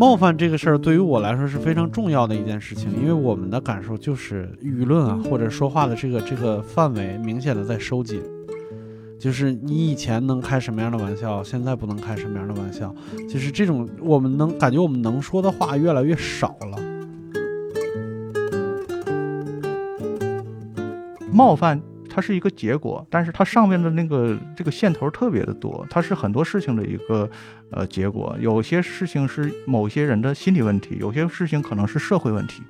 冒犯这个事儿对于我来说是非常重要的一件事情，因为我们的感受就是舆论啊，或者说话的这个这个范围明显的在收紧，就是你以前能开什么样的玩笑，现在不能开什么样的玩笑，就是这种我们能感觉我们能说的话越来越少了。冒犯它是一个结果，但是它上面的那个这个线头特别的多，它是很多事情的一个呃结果。有些事情是某些人的心理问题，有些事情可能是社会问题，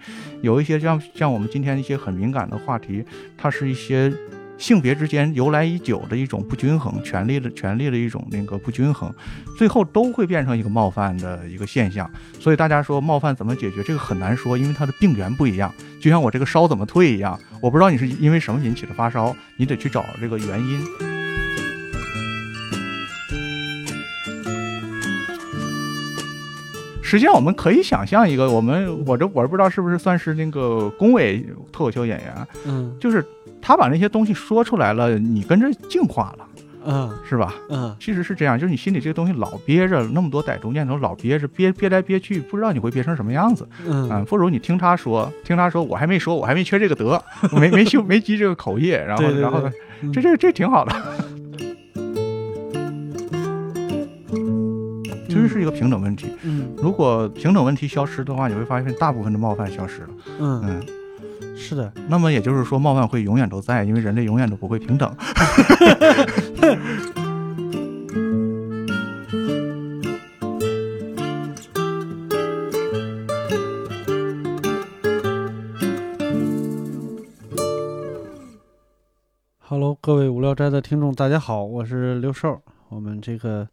有一些像像我们今天一些很敏感的话题，它是一些。性别之间由来已久的一种不均衡，权力的权力的一种那个不均衡，最后都会变成一个冒犯的一个现象。所以大家说冒犯怎么解决，这个很难说，因为它的病源不一样。就像我这个烧怎么退一样，我不知道你是因为什么引起的发烧，你得去找这个原因。实际上我们可以想象一个，我们我这我不知道是不是算是那个恭维脱口秀演员，嗯，就是。他把那些东西说出来了，你跟着净化了，嗯，是吧？嗯，其实是这样，就是你心里这个东西老憋着，那么多歹毒念头老憋着，憋憋来憋去，不知道你会憋成什么样子，嗯，不如你听他说，听他说，我还没说，我还没缺这个德，没没修没积这个口业，然后然后这这这挺好的，其实是一个平等问题，嗯，如果平等问题消失的话，你会发现大部分的冒犯消失了，嗯。嗯。是的，那么也就是说，冒犯会永远都在，因为人类永远都不会平等。Hello，各位无聊斋的听众，大家好，我是刘寿。我们这个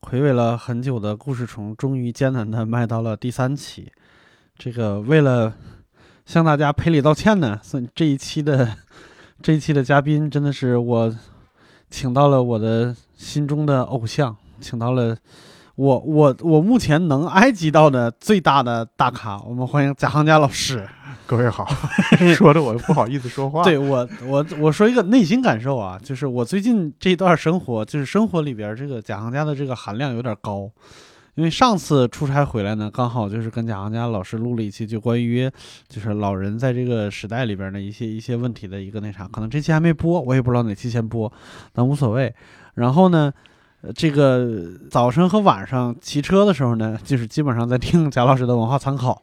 魁伟了很久的故事虫，终于艰难的迈到了第三期。这个为了。向大家赔礼道歉呢，所以这一期的这一期的嘉宾真的是我请到了我的心中的偶像，请到了我我我目前能埃及到的最大的大咖，我们欢迎贾行家老师。各位好，说的我不好意思说话。对我我我说一个内心感受啊，就是我最近这一段生活，就是生活里边这个贾行家的这个含量有点高。因为上次出差回来呢，刚好就是跟贾行家老师录了一期，就关于就是老人在这个时代里边的一些一些问题的一个那啥，可能这期还没播，我也不知道哪期先播，但无所谓。然后呢，这个早晨和晚上骑车的时候呢，就是基本上在听贾老师的文化参考。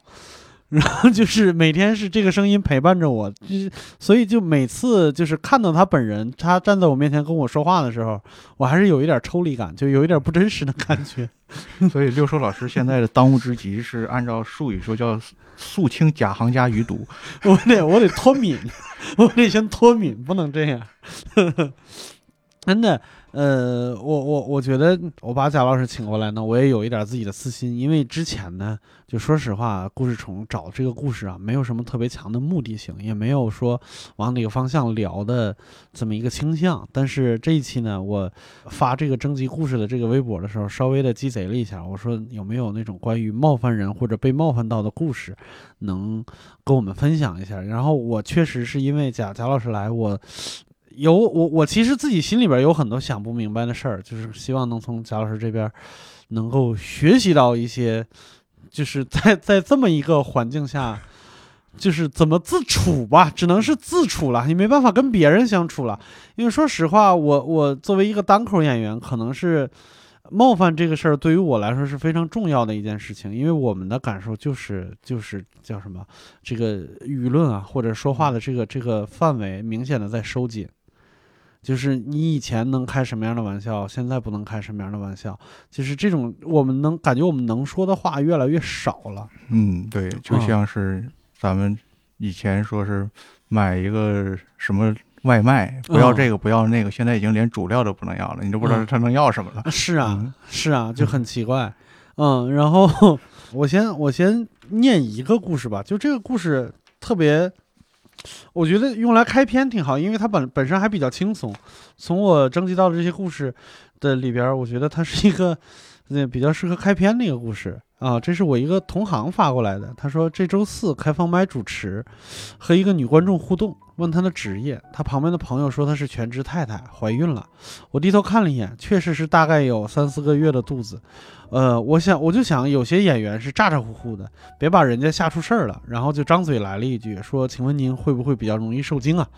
然后就是每天是这个声音陪伴着我，就是所以就每次就是看到他本人，他站在我面前跟我说话的时候，我还是有一点抽离感，就有一点不真实的感觉。所以六叔老师现在的当务之急是按照术语说叫肃清假行家余毒，我得我得脱敏，我得先脱敏，不能这样，真的。呃，我我我觉得我把贾老师请过来呢，我也有一点自己的私心，因为之前呢，就说实话，故事虫找这个故事啊，没有什么特别强的目的性，也没有说往哪个方向聊的这么一个倾向。但是这一期呢，我发这个征集故事的这个微博的时候，稍微的鸡贼了一下，我说有没有那种关于冒犯人或者被冒犯到的故事，能跟我们分享一下？然后我确实是因为贾贾老师来，我。有我，我其实自己心里边有很多想不明白的事儿，就是希望能从贾老师这边能够学习到一些，就是在在这么一个环境下，就是怎么自处吧，只能是自处了，你没办法跟别人相处了。因为说实话，我我作为一个单口演员，可能是冒犯这个事儿对于我来说是非常重要的一件事情，因为我们的感受就是就是叫什么，这个舆论啊，或者说话的这个这个范围明显的在收紧。就是你以前能开什么样的玩笑，现在不能开什么样的玩笑。就是这种，我们能感觉我们能说的话越来越少了。嗯，对，就像是咱们以前说是买一个什么外卖，不要这个不要那个，现在已经连主料都不能要了，你都不知道他能要什么了。是啊，是啊，就很奇怪。嗯，然后 我先我先念一个故事吧，就这个故事特别。我觉得用来开篇挺好，因为它本本身还比较轻松。从我征集到的这些故事，的里边，我觉得它是一个，那，比较适合开篇的一个故事啊。这是我一个同行发过来的，他说这周四开放麦主持，和一个女观众互动，问她的职业，她旁边的朋友说她是全职太太，怀孕了。我低头看了一眼，确实是大概有三四个月的肚子。呃，我想我就想，有些演员是咋咋呼呼的，别把人家吓出事儿了，然后就张嘴来了一句说：“请问您会不会比较容易受惊啊？”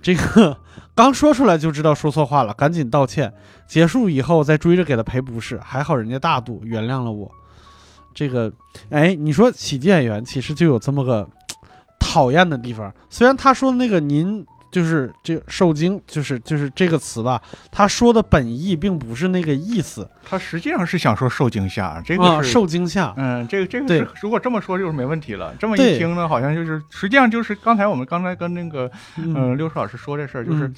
这个 刚说出来就知道说错话了，赶紧道歉。结束以后再追着给他赔不是，还好人家大度原谅了我。这个，哎，你说喜剧演员其实就有这么个讨厌的地方，虽然他说的那个您。就是这受惊，就是就是这个词吧。他说的本意并不是那个意思，他实际上是想说受惊吓，这个啊受惊吓。嗯，这个这个是如果这么说就是没问题了。这么一听呢，好像就是实际上就是刚才我们刚才跟那个嗯六叔老师说这事儿，就是。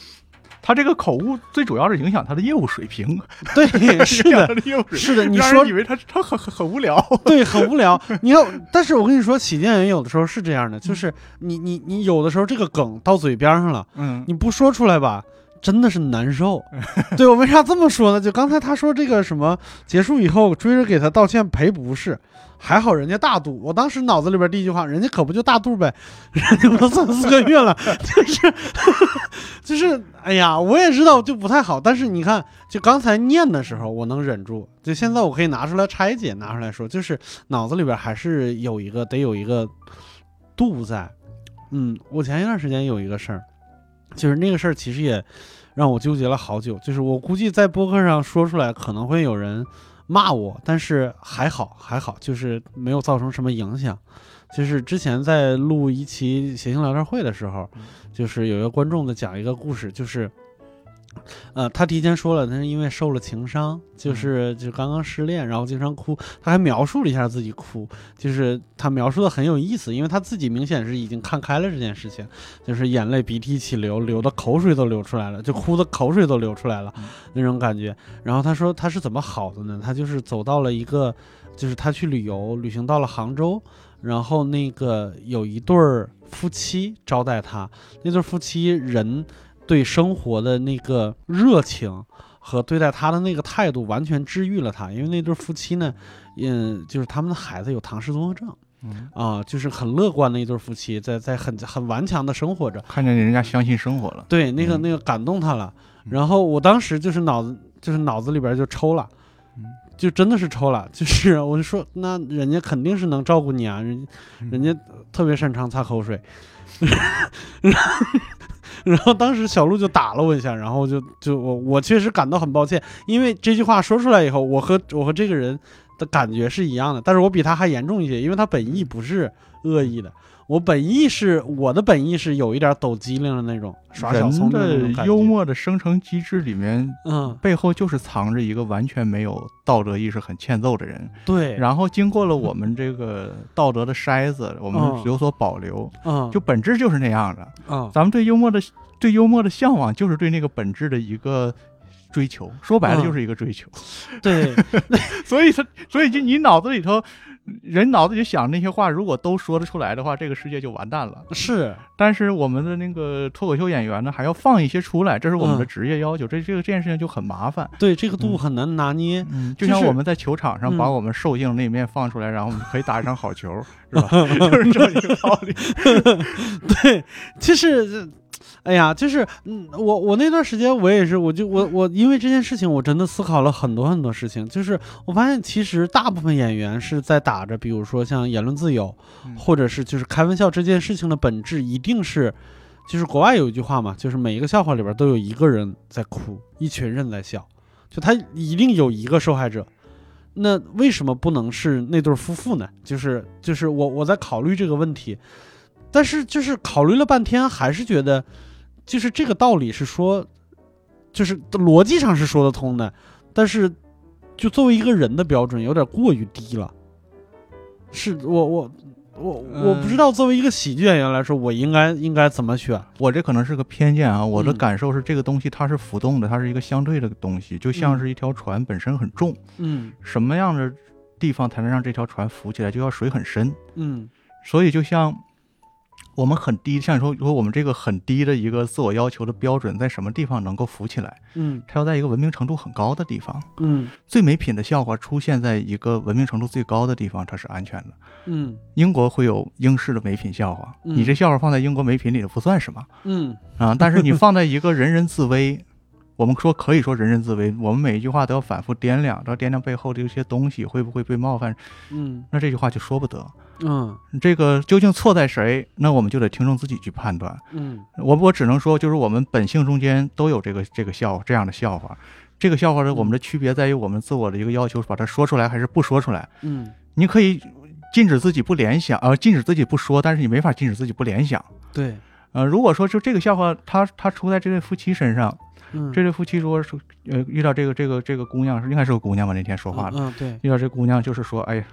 他这个口误最主要是影响他的业务水平，对，是的，是的，你说以为他他很很很无聊，对，很无聊。你要，但是我跟你说，喜剧演员有的时候是这样的，就是你你你有的时候这个梗到嘴边上了，嗯，你不说出来吧，真的是难受。对我为啥这么说呢？就刚才他说这个什么结束以后追着给他道歉赔不是。还好人家大度，我当时脑子里边第一句话，人家可不就大度呗，人家都三四个月了，就是，就是，哎呀，我也知道就不太好，但是你看，就刚才念的时候我能忍住，就现在我可以拿出来拆解，拿出来说，就是脑子里边还是有一个得有一个度在，嗯，我前一段时间有一个事儿，就是那个事儿其实也让我纠结了好久，就是我估计在播客上说出来可能会有人。骂我，但是还好还好，就是没有造成什么影响。就是之前在录一期谐星聊天会的时候，就是有一个观众的讲一个故事，就是。呃，他提前说了，他是因为受了情伤，就是就刚刚失恋，然后经常哭。他还描述了一下自己哭，就是他描述的很有意思，因为他自己明显是已经看开了这件事情，就是眼泪鼻涕一起流，流的口水都流出来了，就哭的口水都流出来了那种感觉。然后他说他是怎么好的呢？他就是走到了一个，就是他去旅游，旅行到了杭州，然后那个有一对儿夫妻招待他，那对夫妻人。对生活的那个热情和对待他的那个态度，完全治愈了他。因为那对夫妻呢，嗯，就是他们的孩子有唐氏综合症，啊，就是很乐观的一对夫妻，在在很很顽强的生活着。看见人家相信生活了，对，那个那个感动他了。然后我当时就是脑子就是脑子里边就抽了，就真的是抽了。就是我就说，那人家肯定是能照顾你啊，人人家特别擅长擦口水。然后当时小鹿就打了我一下，然后就就我我确实感到很抱歉，因为这句话说出来以后，我和我和这个人的感觉是一样的，但是我比他还严重一些，因为他本意不是恶意的，我本意是我的本意是有一点抖机灵的那种耍小聪明的幽默的生成机制里面，嗯，背后就是藏着一个完全没有道德意识、很欠揍的人，对，然后经过了我们这个道德的筛子，我们有所保留，嗯，就本质就是那样的，嗯，咱们对幽默的。对幽默的向往，就是对那个本质的一个追求。说白了，就是一个追求。对，所以他，所以就你脑子里头，人脑子里想那些话，如果都说得出来的话，这个世界就完蛋了。是，但是我们的那个脱口秀演员呢，还要放一些出来，这是我们的职业要求。这这个这件事情就很麻烦。对，这个度很难拿捏。就像我们在球场上把我们兽性那一面放出来，然后我们可以打一场好球，是吧？就是这么一个道理。对，其实。哎呀，就是，嗯，我我那段时间我也是，我就我我因为这件事情，我真的思考了很多很多事情。就是我发现，其实大部分演员是在打着，比如说像言论自由，或者是就是开玩笑这件事情的本质，一定是，就是国外有一句话嘛，就是每一个笑话里边都有一个人在哭，一群人在笑，就他一定有一个受害者。那为什么不能是那对夫妇呢？就是就是我我在考虑这个问题，但是就是考虑了半天，还是觉得。就是这个道理是说，就是逻辑上是说得通的，但是就作为一个人的标准有点过于低了。是我我我我不知道作为一个喜剧演员来说，我应该应该怎么选？我这可能是个偏见啊，我的感受是这个东西它是浮动的，它是一个相对的东西，就像是一条船本身很重，嗯，什么样的地方才能让这条船浮起来？就要水很深，嗯，所以就像。我们很低，像你说，如果我们这个很低的一个自我要求的标准，在什么地方能够浮起来？嗯它要在一个文明程度很高的地方。嗯最没品的笑话出现在一个文明程度最高的地方，它是安全的。嗯英国会有英式的没品笑话，嗯你这笑话放在英国没品里头不算什么嗯啊，但是你放在一个人人自危。我们说可以说人人自危，我们每一句话都要反复掂量，都要掂量背后的一些东西会不会被冒犯，嗯那这句话就说不得。嗯这个究竟错在谁？那我们就得听众自己去判断。嗯我我只能说，就是我们本性中间都有这个这个笑这样的笑话。这个笑话的我们的区别在于我们自我的一个要求，把它说出来还是不说出来。嗯，你可以禁止自己不联想，呃，禁止自己不说，但是你没法禁止自己不联想。对，呃，如果说就这个笑话，它它出在这对夫妻身上，嗯。这对夫妻说是呃遇到这个这个这个姑娘是应该是个姑娘吧？那天说话的，嗯对，遇到这姑娘就是说，哎呀，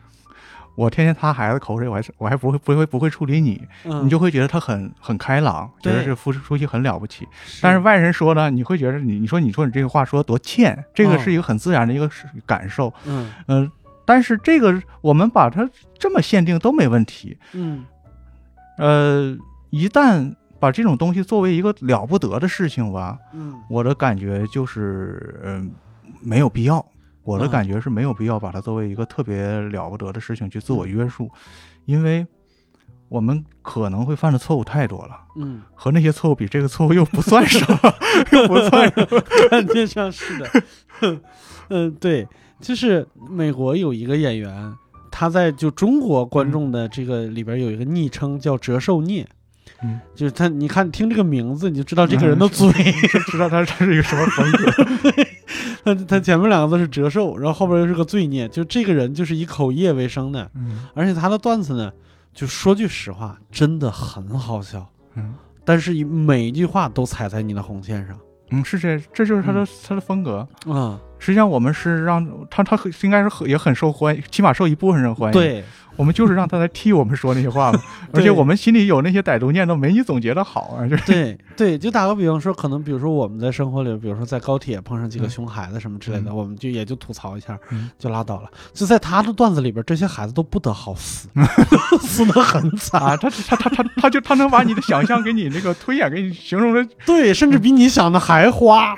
我天天擦孩子口水，我还是我还不会不会不会处理你，嗯。你就会觉得他很很开朗，觉得这夫夫妻很了不起。但是外人说呢，你会觉得你你说你说你这个话说的多欠，这个哦是一个很自然的一个感受，嗯。嗯、但是这个我们把它这么限定都没问题，嗯。呃，一旦把这种东西作为一个了不得的事情吧，嗯我的感觉就是，嗯、没有必要。我的嗯感觉是没有必要把它作为一个特别了不得的事情去自我约束，因为我们可能会犯的错误太多了。嗯，和那些错误比，这个错误又不算什么，又不算什么。感觉上是的。嗯，对，就是美国有一个演员，他在就中国观众的这个里边有一个昵称叫“折寿孽”，嗯，就是他，你看听这个名字你就知道这个人的嗯嘴，就 知道他他是一个什么风格。他他前面两个字是折寿，然后后边又是个罪孽，就这个人就是以口业为生的，嗯。而且他的段子呢，就说句实话，真的很好笑，嗯。但是每一句话都踩在你的红线上。嗯，是这，这就是他的、嗯。他的风格。啊、实际上，我们是让他他很应该是很也很受欢迎，起码受一部分人欢迎。，对，我们就是让他来替我们说那些话嘛。而且我们心里有那些歹毒念头，没你总结的好啊。就是对对，就打个比方说，可能比如说我们在生活里，比如说在高铁碰上几个嗯熊孩子什么之类的，嗯我们就也就吐槽一下，嗯就拉倒了。就在他的段子里边，这些孩子都不得好死，死的很惨，啊，他他他他他就他能把你的想象给你那个推演给你形容的，对，甚至比你想的还花，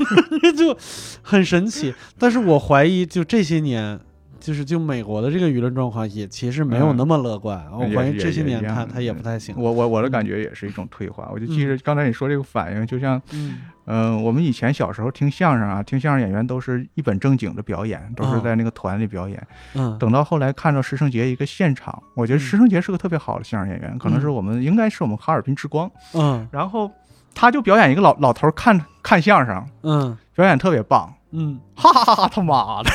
就很神奇。但是我怀疑，就这些年。就是就美国的这个舆论状况也其实没有嗯那么乐观，我也怀疑这些年他他也不太行。我我我的感觉也是一种退化。我就记着刚才你说这个反应，就像嗯嗯、我们以前小时候听相声啊，听相声演员都是一本正经的表演，都是哦在那个团里表演。嗯等到后来看到师胜杰一个现场，我觉得嗯师胜杰是个特别好的相声演员，可能是我们应该是我们哈尔滨之光。嗯然后他就表演一个老老头儿看看相声，嗯表演特别棒，嗯。哈哈哈哈他妈的，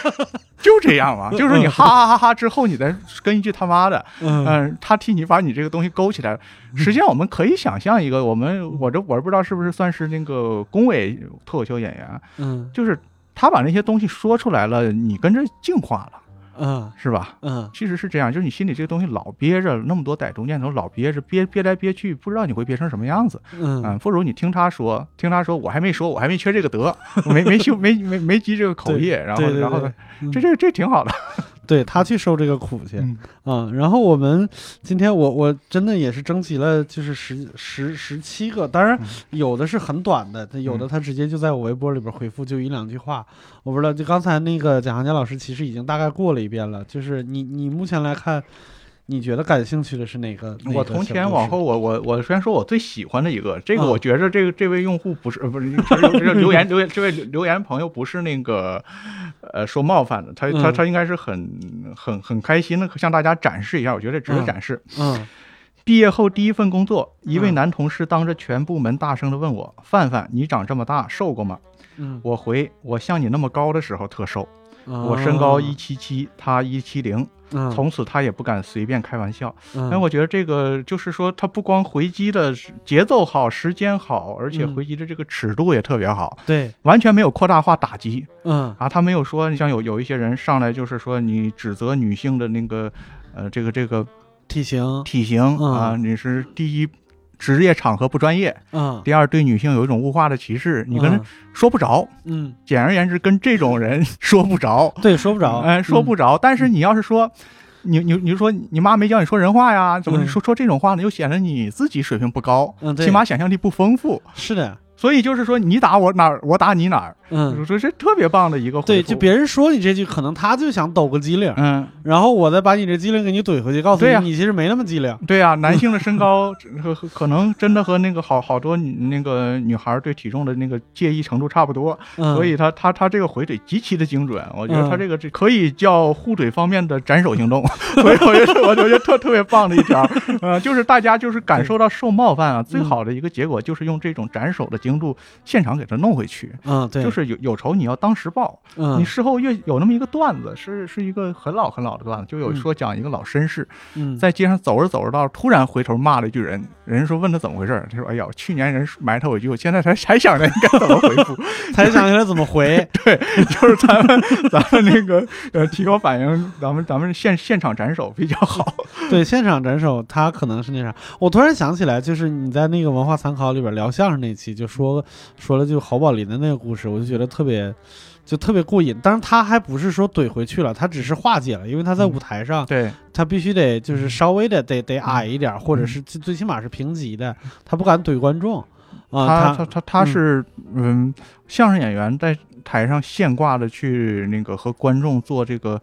就这样嘛，就是说你哈哈哈哈之后，你再跟一句他妈的，嗯。嗯，他替你把你这个东西勾起来了。实际上，我们可以想象一个，我们我这我不知道是不是算是那个工委脱口秀演员，嗯。就是他把那些东西说出来了，你跟着净化了，嗯是吧？嗯其实是这样，就是你心里这个东西老憋着，那么多歹毒念头老憋着，憋憋来憋去，不知道你会憋成什么样子。嗯嗯，不如你听他说，听他说，我还没说，我还没缺这个德，我 没没修没没没积这个口业，然后然后这这这挺好的。对他去受这个苦去嗯啊、然后我们今天我我真的也是征集了，就是十十十七个，当然嗯有的是很短的，他有的他直接就在我微博里边回复就一两句话，我不知道。就刚才那个贾行家老师其实已经大概过了一遍了，就是你你目前来看，你觉得感兴趣的是哪个？哪我从前往后，我我我虽然说我最喜欢的一个，这个嗯我觉着这个这位用户不是呃不是留言留言这位留言朋友不是那个呃说冒犯的，他他嗯他应该是很很很开心的向大家展示一下，我觉得值得嗯展示。嗯毕业后第一份工作，一位嗯男同事当着全部门大声的问我：“范范，你长这么大瘦过吗嗯？”，我回：“我像你那么高的时候特瘦，我我身高一，七七，他一七零，嗯。从此他也不敢随便开玩笑。嗯。但我觉得这个就是说，他不光回击的节奏好、时间好，而且嗯。回击的这个尺度也特别好，对，完全没有扩大化打击嗯。啊。他没有说，你像有有一些人上来就是说你指责女性的那个呃这个这个体型，体型啊，你是第一职业场合不专业，嗯第二对女性有一种物化的歧视，你跟他说不着。嗯，简而言之，跟这种人 说不着。对，说不着，哎，说嗯不着。但是你要是说，你你你说你妈没教你说人话呀？怎么嗯说说这种话呢？又显得你自己水平不高，起码想象力不丰富。是的，所以就是说，你打我哪儿，我打你哪儿，嗯，这是特别棒的一个回对，就别人说你这句，可能他就想抖个机灵，嗯，然后我再把你这机灵给你怼回去，告诉你你其实没那么机灵。对呀、男性的身高可能真的和那个好好多女那个女孩对体重的那个介意程度差不多，嗯，所以他他他这个回怼极其的精准，我觉得他嗯。这个这可以叫互怼方面的斩首行动，所以我觉得我觉得特特别棒的一条，嗯，就是大家就是感受到受冒犯啊，最好的一个结果就是用这种斩首的精度现场给他弄回去。嗯，对，就是有有仇你要当时报，嗯。你事后越有那么一个段子，是是一个很老很老的段子，就有嗯。说讲一个老绅士嗯。在街上走着走着道，突然回头骂了一句人，人说问他怎么回事儿，他说哎呀，去年人埋汰我一句，我现在才才想着应该怎么回复，才想起来怎么回。对就是咱们 咱们那个呃提高反应，咱们咱们现现场斩首比较好。对，现场斩首，他可能是那啥。我突然想起来，就是你在那个文化参考里边聊相声那期，就说说了就侯宝林的那个故事，我就觉得特别。就特别过瘾，当然他还不是说怼回去了，他只是化解了，因为他在嗯。舞台上，对，他必须得就是稍微的得得矮一点，或者是最最起码是平级的，他不敢怼观众。啊。他他他他是嗯，相声演员在台上现挂的去那个和观众做这个，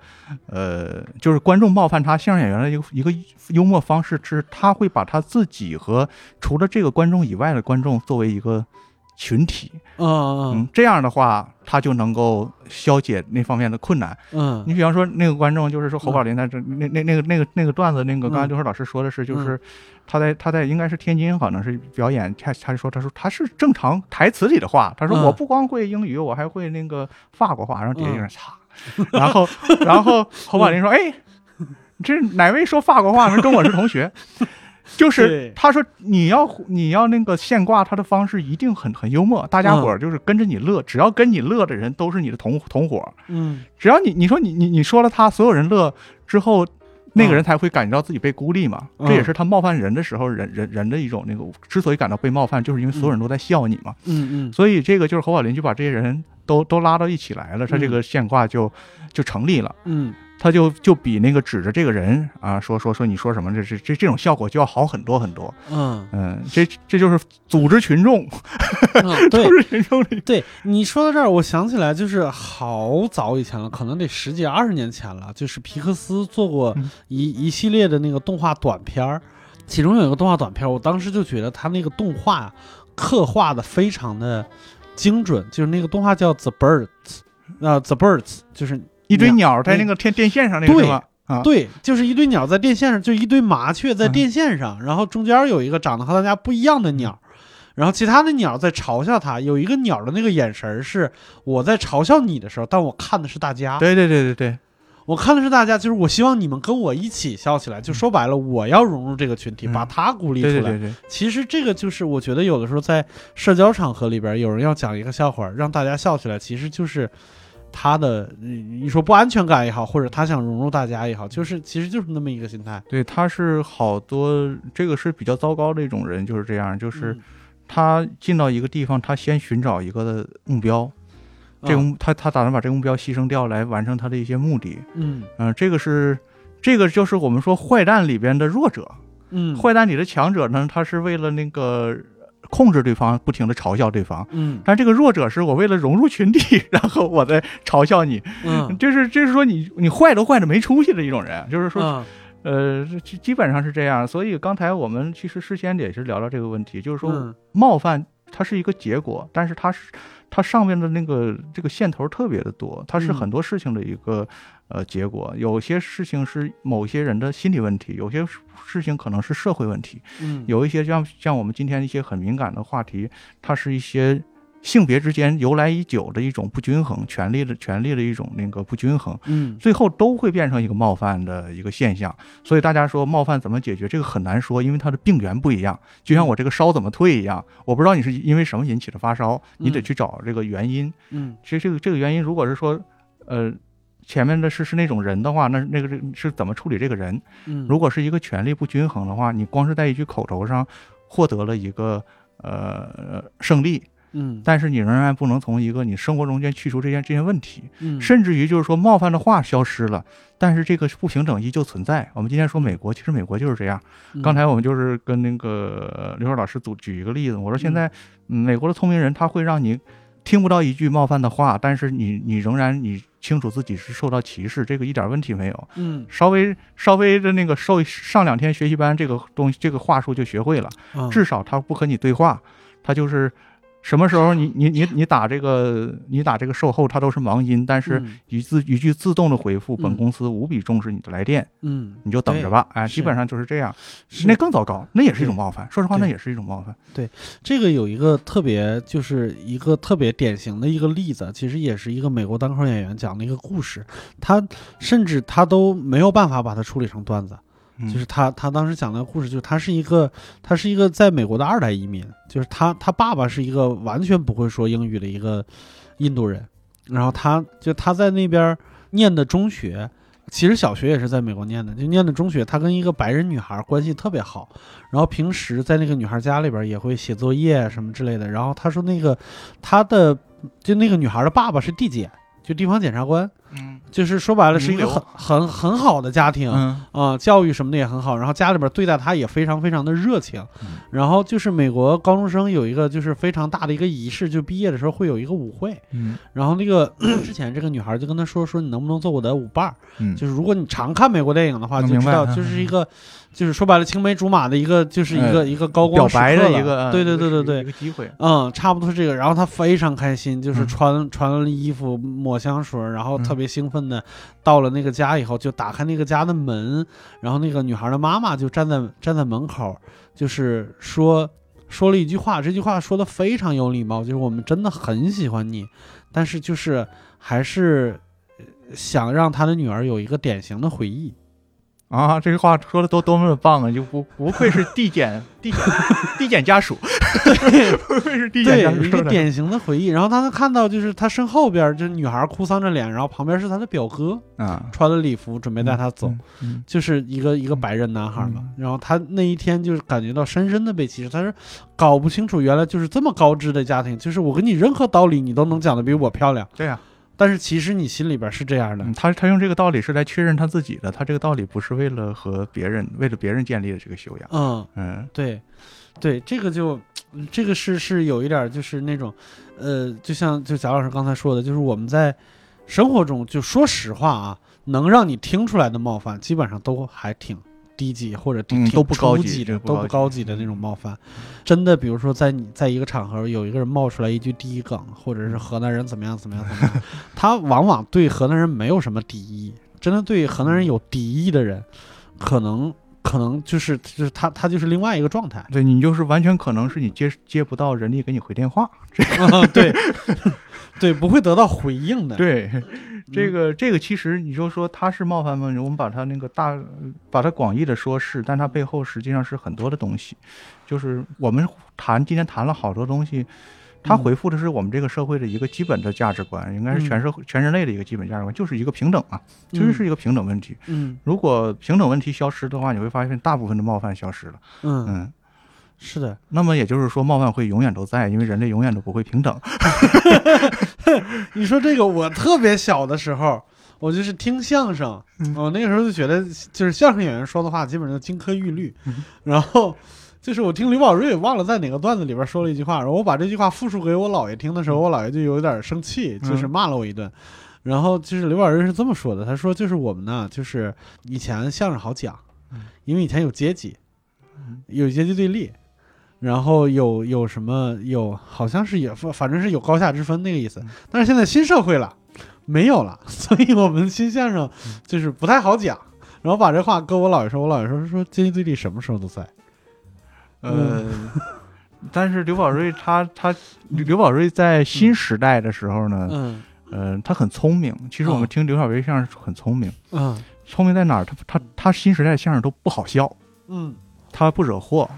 呃，就是观众冒犯他，相声演员的一个一个幽默方式是，他会把他自己和除了这个观众以外的观众作为一个群体，嗯嗯。嗯，这样的话他就能够消解那方面的困难。嗯。你比方说那个观众，就是说侯宝林在这那那那个那个那个段子，那个刚才嗯刘硕老师说的是，就是他在他在应该是天津，可能是表演，他他就说他说他是正常台词里的话，他说嗯我不光会英语，我还会那个法国话，然后底下有人擦，然后然后 侯宝林说，哎，这哪位说法国话呢？跟我是同学。就是他说你要你要那个现挂他的方式一定很很幽默，大家伙儿就是跟着你乐，只要跟你乐的人都是你的同同伙，嗯只要你你说你你你说了他，所有人乐之后，那个嗯人才会感觉到自己被孤立嘛。嗯这也是他冒犯人的时候，人人人的一种那个，之所以感到被冒犯，就是因为所有人都在笑你嘛。嗯嗯所以这个就是侯宝林就把这些人都都拉到一起来了，他这个现挂就就成立了。嗯他就就比那个指着这个人啊说说说你说什么，这这这这种效果就要好很多很多。嗯嗯，这这就是组织群众，嗯，对 组织群众里，对，你说到这儿，我想起来，就是好早以前了，可能得十几二十年前了，就是皮克斯做过嗯一、一系列的那个动画短片儿，其中有一个动画短片儿，我当时就觉得他那个动画啊刻画的非常的精准，就是那个动画叫 The Birds，啊、t h e Birds 就是一堆鸟鸟在那个天电线上那个对是吧？啊，对，就是一堆鸟在电线上，就一堆麻雀在嗯电线上，然后中间有一个长得和大家不一样的鸟，然后其他的鸟在嘲笑它。有一个鸟的那个眼神儿是我在嘲笑你的时候，但我看的是大家，对对对对对，我看的是大家，就是我希望你们跟我一起笑起来。就说白了，我要融入这个群体，嗯把它孤立出来。对对对对，其实这个就是我觉得有的时候在社交场合里边，有人要讲一个笑话，让大家笑起来，其实就是他的你你说不安全感也好，或者他想融入大家也好，就是其实就是那么一个心态。对，他是好多这个是比较糟糕的一种人，就是这样，就是嗯。他进到一个地方，他先寻找一个的目标，这个啊目他他打算把这个目标牺牲掉来完成他的一些目的，嗯。嗯、这个是这个就是我们说坏蛋里边的弱者，嗯。坏蛋里的强者呢，他是为了那个控制对方，不停的嘲笑对方。嗯。但这个弱者是我为了融入群体，然后我在嘲笑你，嗯。就是就是说你你坏都坏的没出息的一种人，就是说嗯。呃，基基本上是这样。所以刚才我们其实事先也是聊到这个问题，就是说嗯。冒犯它是一个结果，但是它是它上面的那个这个线头特别的多，它是嗯很多事情的一个、呃结果。有些事情是某些人的心理问题，有些事情可能是社会问题，嗯有一些像像我们今天一些很敏感的话题，它是一些。性别之间由来已久的一种不均衡，权力的权力的一种那个不均衡，嗯最后都会变成一个冒犯的一个现象。所以大家说冒犯怎么解决，这个很难说，因为它的病源不一样。就像我这个烧怎么退一样，我不知道你是因为什么引起的发烧，你得嗯去找这个原因。嗯其实这个这个原因，如果是说，呃，前面的是是那种人的话，那那个是是怎么处理这个人？嗯，如果是一个权力不均衡的话，你光是在一句口头上获得了一个呃胜利，嗯但是你仍然不能从一个你生活中间去除这些这些问题，嗯，甚至于就是说冒犯的话消失了，但是这个不平等依旧存在。我们今天说美国，其实美国就是这样。嗯刚才我们就是跟那个刘硕老师组举一个例子，我说现在、嗯美国的聪明人他会让你听不到一句冒犯的话，但是你你仍然你清楚自己是受到歧视，这个一点问题没有。嗯稍微稍微的那个受上两天学习班，这个东西这个话术就学会了。啊至少他不和你对话，他就是什么时候你你你你打这个你打这个售后，它都是忙音，但是嗯一字一句自动的回复，嗯本公司无比重视你的来电，嗯你就等着吧，哎，基本上就是这样。那更糟糕，那也是一种冒犯。说实话，那也是一种冒犯。对这个有一个特别，就是一个特别典型的一个例子，其实也是一个美国单口演员讲的一个故事，他甚至他都没有办法把它处理成段子，嗯就是他他当时讲的故事，就是他是一个他是一个在美国的二代移民，就是他他爸爸是一个完全不会说英语的一个印度人，然后他就他在那边念的中学。其实小学也是在美国念的，就念的中学。他跟一个白人女孩关系特别好，然后平时在那个女孩家里边也会写作业什么之类的。然后他说那个他的就那个女孩的爸爸是地检，就地方检察官，嗯就是说白了是一个很很很好的家庭。嗯啊、教育什么的也很好，然后家里边对待他也非常非常的热情嗯。然后就是美国高中生有一个就是非常大的一个仪式，就毕业的时候会有一个舞会。嗯然后那个 之前这个女孩就跟他说说你能不能做我的舞伴儿？嗯，就是如果你常看美国电影的话，就知道就是一个，就是说白了青梅竹马的一个，就是一个一个高光时白刻了的一个，对对对对一对个，机会。嗯，差不多是这个。然后他非常开心，就是嗯穿穿了衣服，抹香水，然后嗯特别兴奋的到了那个家以后，就打开那个家的门，然后那个女孩的妈妈就站在站在门口，就是说说了一句话，这句话说的非常有礼貌，就是我们真的很喜欢你，但是就是还是呃想让他的女儿有一个典型的回忆。啊，这句话说的多多么的棒啊！就不不愧是地检地检地检家属，不愧是递减对家，属一。个典型的回忆。然后他能看到，就是他身后边，就是女孩哭丧着脸，然后旁边是他的表哥，啊，穿了礼服准备带他走，嗯，嗯就是一个一个白人男孩嘛。嗯然后他那一天就是感觉到深深的被歧视，他是搞不清楚原来就是这么高知的家庭，就是我跟你任何道理你都能讲的比我漂亮，对呀、但是其实你心里边是这样的。嗯他他用这个道理是来确认他自己的，他这个道理不是为了和别人为了别人建立的这个修养。嗯，嗯对，对，这个就，嗯这个是是有一点儿就是那种，呃，就像就贾老师刚才说的，就是我们在生活中，就说实话啊，能让你听出来的冒犯，基本上都还挺低级或者挺、嗯都不高级的，都不高级高级的那种冒犯。真的，比如说在你在一个场合有一个人冒出来一句第一梗，或者是河南人怎么样怎么样怎么样，他往往对河南人没有什么敌意，真的对河南人有敌意的人，可能。可能就是就是他他就是另外一个状态，对你就是完全可能是你接接不到人力给你回电话。啊，对，对，不会得到回应的。对，嗯这个这个其实你就说他是冒犯吗？我们把它那个大，把它广义的说是，但它背后实际上是很多的东西。就是我们谈今天谈了好多东西，它嗯回复的是我们这个社会的一个基本的价值观，应该是嗯全社会、全人类的一个基本价值观，就是一个平等嘛，其实是一个平等问题。嗯如果平等问题消失的话，你会发现大部分的冒犯消失了。嗯，嗯，是的，那么也就是说，冒犯会永远都在，因为人类永远都不会平等。你说这个，我特别小的时候，我就是听相声，嗯我那个时候就觉得，就是相声演员说的话基本上金科玉律，嗯然后。就是我听刘宝瑞忘了在哪个段子里边说了一句话，然后我把这句话复述给我姥爷听的时候，我姥爷就有点生气，就是骂了我一顿。然后就是刘宝瑞是这么说的，他说就是我们呢，就是以前相声好讲，因为以前有阶级，有阶级对立，然后有有什么有好像是也反反正是有高下之分那个意思嗯。但是现在新社会了，没有了，所以我们新相声就是不太好讲。然后把这话跟我姥爷说，我姥爷说说阶级对立什么时候都在。呃，但是刘宝瑞他他刘宝瑞在新时代的时候呢，嗯呃，他很聪明。其实我们哦听刘小瑞相声很聪明，嗯聪明在哪儿？他他他新时代相声都不好笑，嗯他不惹祸。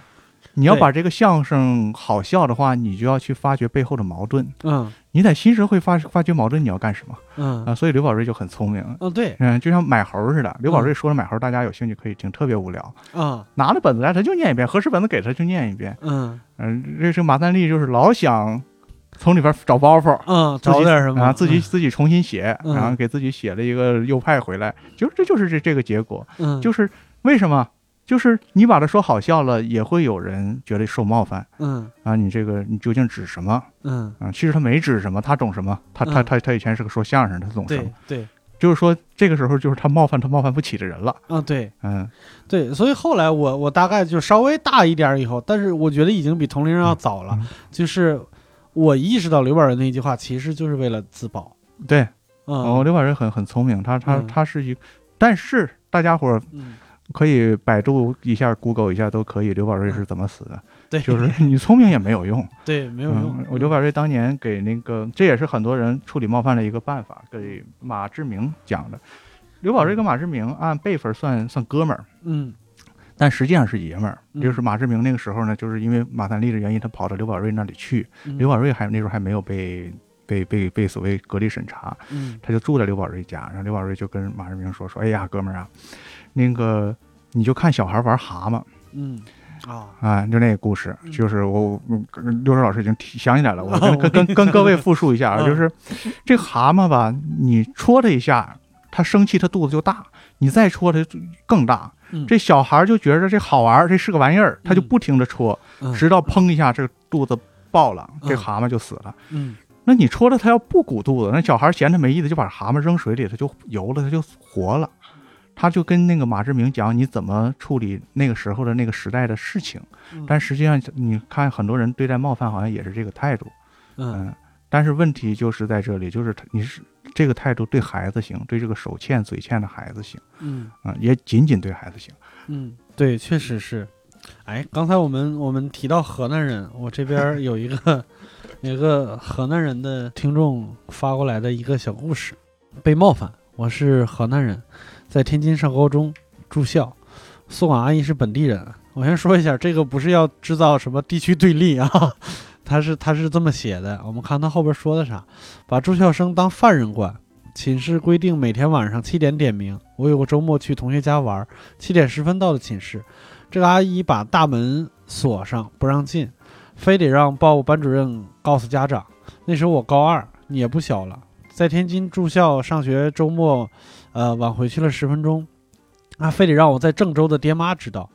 你要把这个相声好笑的话，你就要去发掘背后的矛盾。嗯你在新社会发发掘矛盾，你要干什么嗯啊？所以刘宝瑞就很聪明。嗯，对，嗯，就像买猴似的。刘宝瑞说了买猴，大家有兴趣可以听，特别无聊。嗯拿着本子来，他就念一遍；合适本子给他就念一遍。嗯嗯，这是马三立，就是老想从里边找包袱，嗯，找点什么啊，自己自己重新写，嗯然后给自己写了一个右派回来，就这就是这这个结果，嗯，就是为什么？就是你把它说好笑了，也会有人觉得受冒犯。嗯。啊！你这个你究竟指什么？嗯，啊？其实他没指什么，他懂什么？他他嗯他他以前是个说相声，他懂什么？对？对，就是说这个时候就是他冒犯他冒犯不起的人了，嗯对。嗯。对，所以后来我我大概就稍微大一点以后，但是我觉得已经比同龄人要早了，嗯。就是我意识到刘宝瑞那句话其实就是为了自保，对，嗯。哦，刘宝瑞很很聪明，他他嗯。他是一，但是大家伙儿嗯，可以百度一下、Google 一下都可以，刘宝瑞是怎么死的？对，就是你聪明也没有用，对没有用嗯，我刘宝瑞当年给那个，这也是很多人处理冒犯的一个办法，给马志明讲的。刘宝瑞跟马志明按辈分算算哥们儿，嗯但实际上是爷们儿。嗯就是马志明那个时候呢，就是因为马三立的原因，他跑到刘宝瑞那里去。嗯刘宝瑞还那时候还没有被被被被所谓隔离审查，嗯他就住在刘宝瑞家，然后刘宝瑞就跟马志明说说，哎呀，哥们儿啊，那个你就看小孩玩蛤蟆嗯啊啊，就那个故事，嗯就是我嗯刘老师已经提想起来了，我跟我跟跟跟各位复述一下就是这蛤蟆吧，你戳它一下，它生气，它肚子就大，你再戳它更大。嗯这小孩就觉着这好玩，这是个玩意儿，他就嗯不停的戳，嗯直到砰一下，这个肚子爆了，这嗯蛤蟆就死了。嗯那你戳了它要不鼓肚子，那小孩嫌它没意思，就把蛤蟆扔水里，它就游了，它就活了。他就跟那个马志明讲你怎么处理那个时候的那个时代的事情，嗯但实际上你看很多人对待冒犯好像也是这个态度，嗯嗯，但是问题就是在这里，就是你是这个态度对孩子行，对这个手欠嘴欠的孩子行，嗯啊、也仅仅对孩子行。嗯，对，确实是。哎，刚才我们我们提到河南人，我这边有一个有 一个河南人的听众发过来的一个小故事，被冒犯。我是河南人，在天津上高中住校，宿管阿姨是本地人。我先说一下，这个不是要制造什么地区对立啊，他是他是这么写的。我们看他后边说的啥，把住校生当犯人管。寝室规定每天晚上七点点名。我有个周末去同学家玩，七点十分到的寝室，这个阿姨把大门锁上不让进，非得让报班主任告诉家长。那时候我高二，也不小了，在天津住校上学，周末，呃，晚回去了十分钟，啊，非得让我在郑州的爹妈知道。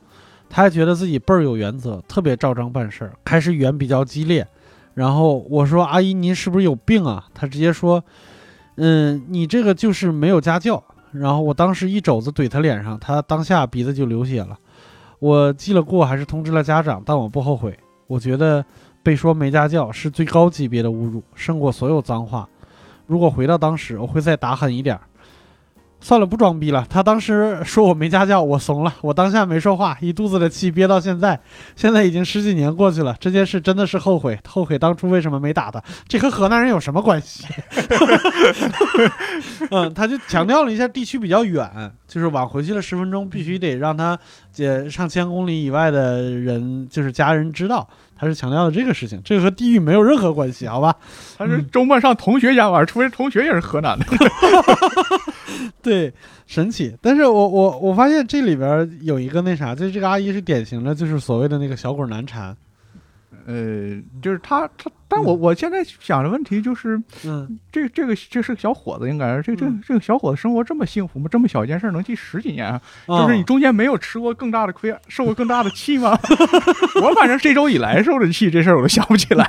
他还觉得自己倍儿有原则，特别照章办事儿，开始语言比较激烈。然后我说：“阿姨，您是不是有病啊？”他直接说：“嗯，你这个就是没有家教。”然后我当时一肘子怼他脸上，他当下鼻子就流血了。我记了过，还是通知了家长，但我不后悔。我觉得被说没家教是最高级别的侮辱，胜过所有脏话。如果回到当时，我会再打狠一点儿。算了，不装逼了。他当时说我没家教，我怂了。我当下没说话，一肚子的气憋到现在。现在已经十几年过去了，这件事真的是后悔，后悔当初为什么没打他。这和河南人有什么关系？嗯，他就强调了一下地区比较远，就是晚回去了十分钟，必须得让他这上千公里以外的人，就是家人知道。他是强调的这个事情，这个和地域没有任何关系，好吧？他是周末上同学家玩，除非同学也是河南的。对，神奇。但是我我我发现这里边有一个那啥，就是这个阿姨是典型的，就是所谓的那个小鬼难缠。呃，就是他他，但我我现在想的问题就是，嗯，这这个这是个小伙子，应该是这这嗯这个小伙子生活这么幸福吗？这么小一件事儿能记十几年啊？哦就是你中间没有吃过更大的亏，受过更大的气吗？我反正这周以来受的气，这事儿我都想不起来。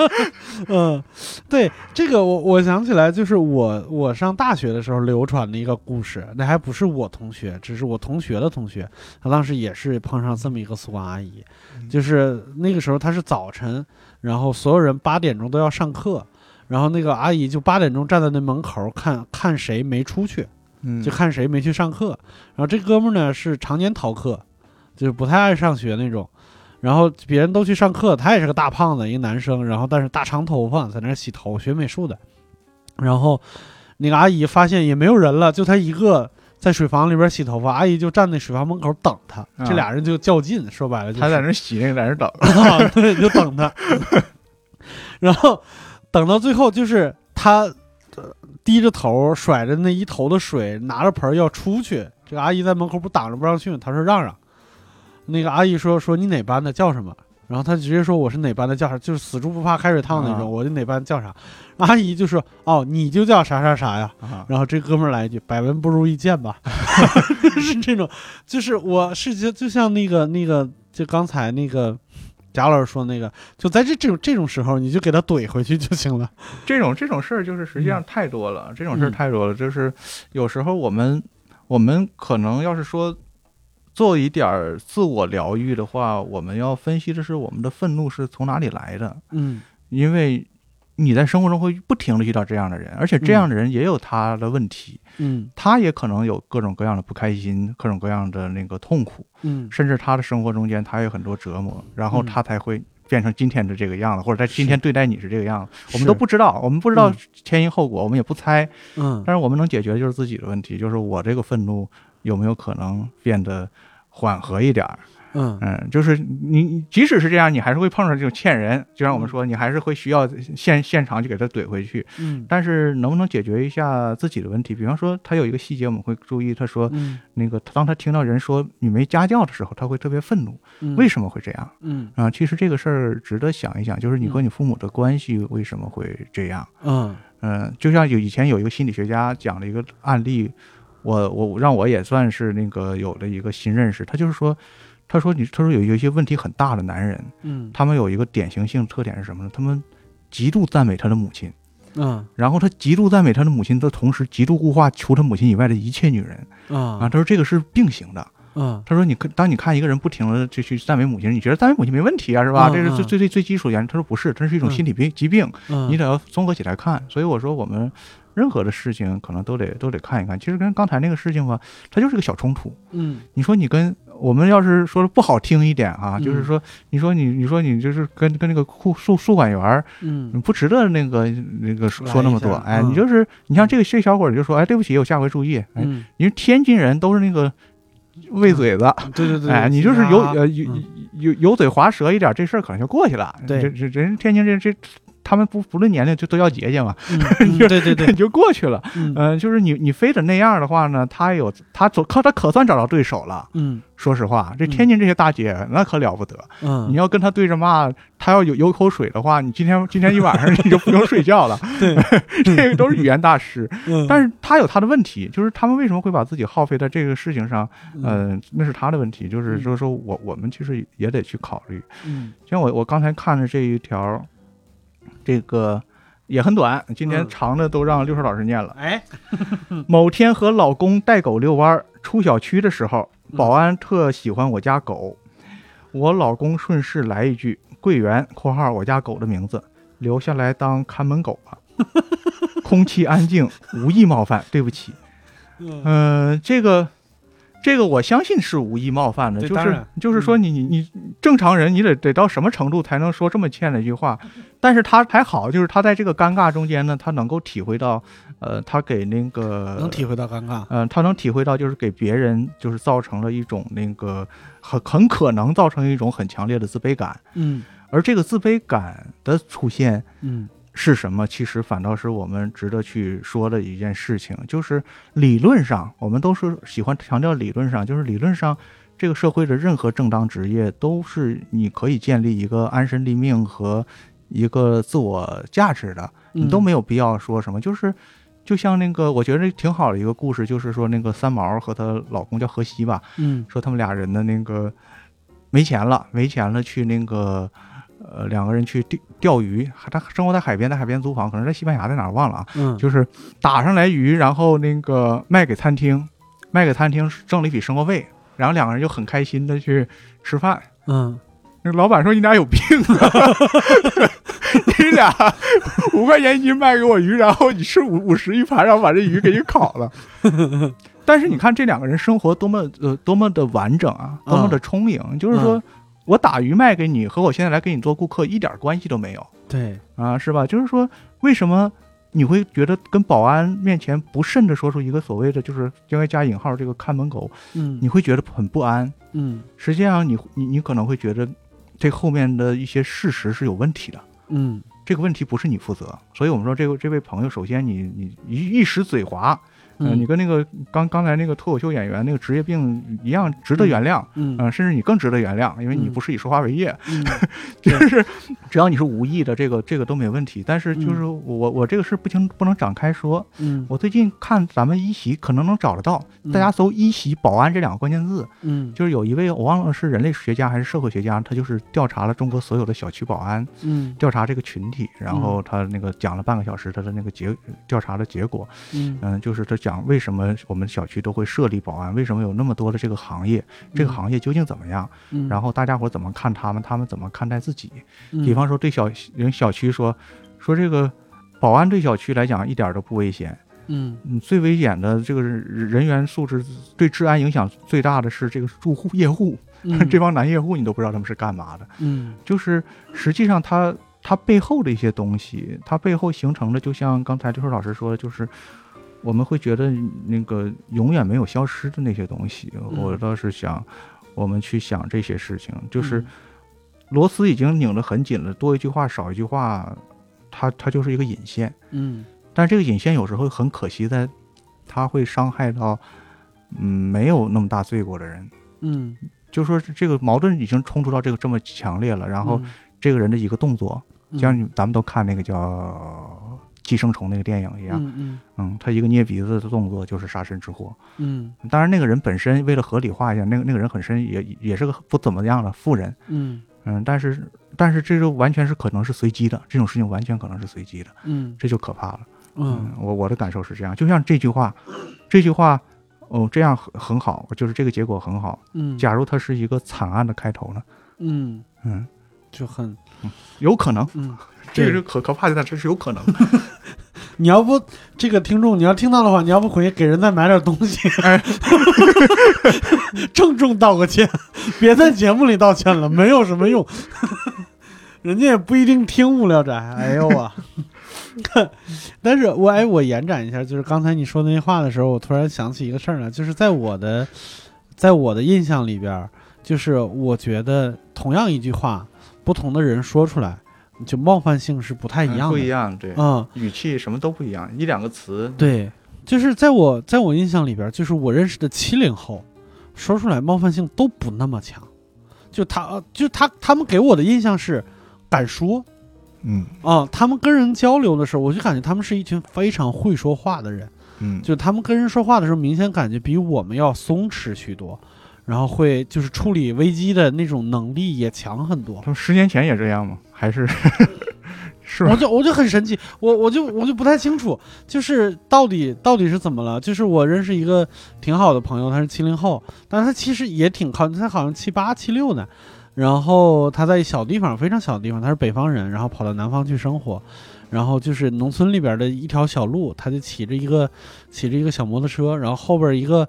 嗯，对，这个我我想起来，就是我我上大学的时候流传的一个故事，那还不是我同学，只是我同学的同学，他当时也是碰上这么一个宿管阿姨，就是那个时候他是早晨，然后所有人八点钟都要上课，然后那个阿姨就八点钟站在那门口看看谁没出去，嗯就看谁没去上课。然后这哥们儿呢是常年逃课，就是不太爱上学那种。然后别人都去上课，他也是个大胖子，一个男生，然后但是大长头发，在那洗头，学美术的。然后那个阿姨发现也没有人了，就他一个在水房里边洗头发，阿姨就站在水房门口等他，啊这俩人就较劲，说白了就是他在那儿洗，那个在那儿等。啊，对，就等他，然后等到最后，就是他呃低着头，甩着那一头的水，拿着盆儿要出去。这个阿姨在门口不挡着不让去吗？他说让让。那个阿姨说说你哪班的，叫什么？然后他直接说我是哪班的叫啥，就是死猪不怕开水烫那种，啊我就哪班叫啥。阿姨就说哦，你就叫啥啥啥呀。啊，然后这哥们儿来一句：“百闻不如一见吧。”是这种，就是我是就就像那个那个，就刚才那个贾老师说那个，就在这这种这种时候，你就给他怼回去就行了。这种这种事儿就是实际上太多了，这种事儿嗯太多了。就是有时候我们我们可能要是说做一点儿自我疗愈的话，我们要分析的是我们的愤怒是从哪里来的，嗯。因为你在生活中会不停的遇到这样的人，而且这样的人也有他的问题，嗯。他也可能有各种各样的不开心，各种各样的那个痛苦，嗯。甚至他的生活中间他有很多折磨，然后嗯。他才会变成今天的这个样子，或者在今天对待你是这个样子，我们都不知道，我们不知道嗯。前因后果，我们也不猜，嗯。但是我们能解决的就是自己的问题，就是我这个愤怒有没有可能变得缓和一点儿？嗯嗯，就是你你即使是这样，你还是会碰上这种欠人，就像我们说，你还是会需要现现场去给他怼回去。嗯但是能不能解决一下自己的问题？比方说，他有一个细节我们会注意，他说嗯那个当他听到人说你没家教的时候，他会特别愤怒，嗯，为什么会这样？嗯啊，其实这个事儿值得想一想，就是你和你父母的关系为什么会这样？嗯嗯，就像有以前有一个心理学家讲了一个案例，我我让我也算是那个有了一个新认识。他就是说，他说你他说有有一些问题很大的男人，嗯他们有一个典型性特点是什么呢？他们极度赞美他的母亲，嗯然后他极度赞美他的母亲的同时，极度固化除他母亲以外的一切女人啊。啊他说这个是并行的。嗯他说你看，当你看一个人不停的就去赞美母亲，你觉得赞美母亲没问题啊，是吧？嗯这是最嗯最最最基础的原因。他说不是，这是一种嗯心理病疾病。嗯，你得要综合起来看。所以我说，我们任何的事情可能都得都得看一看。其实跟刚才那个事情吧，它就是个小冲突。嗯你说你跟我们要是说的不好听一点啊，嗯就是说，你说你你说你就是跟跟那个库宿宿管员儿，嗯你不值得那个那个说那么多。哎，嗯你就是你像这个这小伙儿就说，哎，对不起，我下回注意。哎，嗯，因为天津人都是那个喂嘴子。对对对，哎，你就是有呃有嗯有油嘴滑舌一点，这事儿可能就过去了。对这这人天津这这他们不不论年龄就都要节节嘛，对对对，就过去了。嗯。嗯、就是你你非得那样的话呢，他有他走可他可算找到对手了。嗯。说实话，这嗯天津这些大姐那可了不得，嗯，你要跟他对着骂，他要有有口水的话，你今天今天一晚上 你就不用睡觉了。对，这个都是语言大师，嗯。但是他有他的问题，就是他们为什么会把自己耗费在这个事情上？嗯。嗯、那是他的问题，就是嗯。说说我我们其实也得去考虑。嗯。像我我刚才看的这一条，这个也很短，今天嗯长的都让六叔老师念了。哎 某天和老公带狗遛弯儿，出小区的时候，嗯保安特喜欢我家狗，我老公顺势来一句“桂圆（括号我家狗的名字），留下来当看门狗吧。空气安静，无意冒犯，对不起。嗯嗯、这个。这个我相信是无意冒犯的，就是就是说你你你正常人你得得到什么程度才能说这么欠的一句话？但是他还好，就是他在这个尴尬中间呢，他能够体会到，呃，他给那个能体会到尴尬，嗯，他能体会到，就是给别人就是造成了一种那个很很可能造成一种很强烈的自卑感，嗯。而这个自卑感的出现嗯是什么？其实反倒是我们值得去说的一件事情，就是理论上，我们都是喜欢强调理论上，就是理论上，这个社会的任何正当职业都是你可以建立一个安身立命和一个自我价值的，你都嗯没有必要说什么，就是。就像那个，我觉得挺好的一个故事，就是说那个三毛和她老公叫荷西吧，嗯说他们俩人的那个没钱了，没钱了，去那个呃两个人去钓钓鱼，他生活在海边，在海边租房，可能在西班牙在哪儿忘了啊，嗯就是打上来鱼，然后那个卖给餐厅，卖给餐厅挣了一笔生活费，然后两个人就很开心的去吃饭。嗯那个老板说：“你俩有病啊！你俩五块钱一斤卖给我鱼，然后你吃五五十一盘，然后把这鱼给你烤了。”但是你看这两个人生活多么呃多么的完整啊，多么的充盈。就是说我打鱼卖给你，和我现在来给你做顾客一点关系都没有对，啊，是吧？就是说为什么你会觉得跟保安面前不慎的说出一个所谓的就是应该加引号这个看门狗，嗯你会觉得很不安？嗯实际上你你你可能会觉得这后面的一些事实是有问题的。嗯这个问题不是你负责，所以我们说这个这位朋友，首先你你一一时嘴滑，呃，嗯。你跟那个刚刚才那个脱口秀演员那个职业病一样，值得原谅。嗯嗯、甚至你更值得原谅，因为你嗯。不是以说话为业，嗯就是只要你是无意的，这个这个都没问题。但是就是嗯我我这个事不清，不能展开说。嗯。我最近看咱们一席可能能找得到，嗯。大家搜一席保安这两个关键字，嗯。就是有一位我忘了是人类学家还是社会学家，他就是调查了中国所有的小区保安，嗯。调查这个群体，然后他那个讲了半个小时他的那个结调查的结果，嗯。嗯，就是他讲为什么我们小区都会设立保安，为什么有那么多的这个行业，这个行业究竟怎么样，嗯，然后大家伙怎么看他们，他们怎么看待自己。嗯比方说对小人小区说说这个保安对小区来讲一点都不危险，嗯嗯，最危险的这个人员素质对治安影响最大的是这个住户业户，嗯 这帮男业户你都不知道他们是干嘛的，嗯就是实际上他他背后的一些东西，他背后形成的，就像刚才刘硕老师说的，就是。我们会觉得那个永远没有消失的那些东西，我倒是想，我们去想这些事情，就是螺丝已经拧得很紧了，多一句话少一句话，它它就是一个引线。嗯。但这个引线有时候很可惜在，它会伤害到，嗯，没有那么大罪过的人。嗯，就说这个矛盾已经冲突到这个这么强烈了，然后这个人的一个动作，嗯。像咱们都看那个叫《寄生虫》那个电影一样，嗯嗯。嗯，他一个捏鼻子的动作就是杀身之祸。嗯。当然，那个人本身为了合理化一下，那个那个人本身也也是个不怎么样的富人，嗯。嗯，但是但是这就完全是可能是随机的，这种事情完全可能是随机的，嗯。这就可怕了。嗯。我我的感受是这样，就像这句话，这句话，哦，这样很很好，就是这个结果很好。嗯，假如它是一个惨案的开头呢？嗯。嗯，就很有可能，嗯，这个是可可怕的，但这是有可能。你要不这个听众你要听到的话，你要不回去给人再买点东西，哎 郑重道个歉，别在节目里道歉了，没有什么用，人家也不一定听无聊斋。哎呦啊！但是我哎，我延展一下，就是刚才你说那些话的时候，我突然想起一个事儿来，就是在我的在我的印象里边，就是我觉得同样一句话，不同的人说出来，就冒犯性是不太一样的。不一样，对，嗯，语气什么都不一样，一两个词，对，就是在我在我印象里边，就是我认识的七零后，说出来冒犯性都不那么强。就他，呃就他，他们给我的印象是敢说。嗯。啊、他们跟人交流的时候，我就感觉他们是一群非常会说话的人。嗯，就他们跟人说话的时候，明显感觉比我们要松弛许多，然后会就是处理危机的那种能力也强很多。他们十年前也这样吗？还是 是我？就我就很神奇，我我就我就不太清楚，就是到底到底是怎么了？就是我认识一个挺好的朋友，他是七零后，但是他其实也挺靠，他好像七八七六呢。然后他在小地方，非常小的地方，他是北方人，然后跑到南方去生活，然后就是农村里边的一条小路，他就骑着一个骑着一个小摩托车，然后后边一个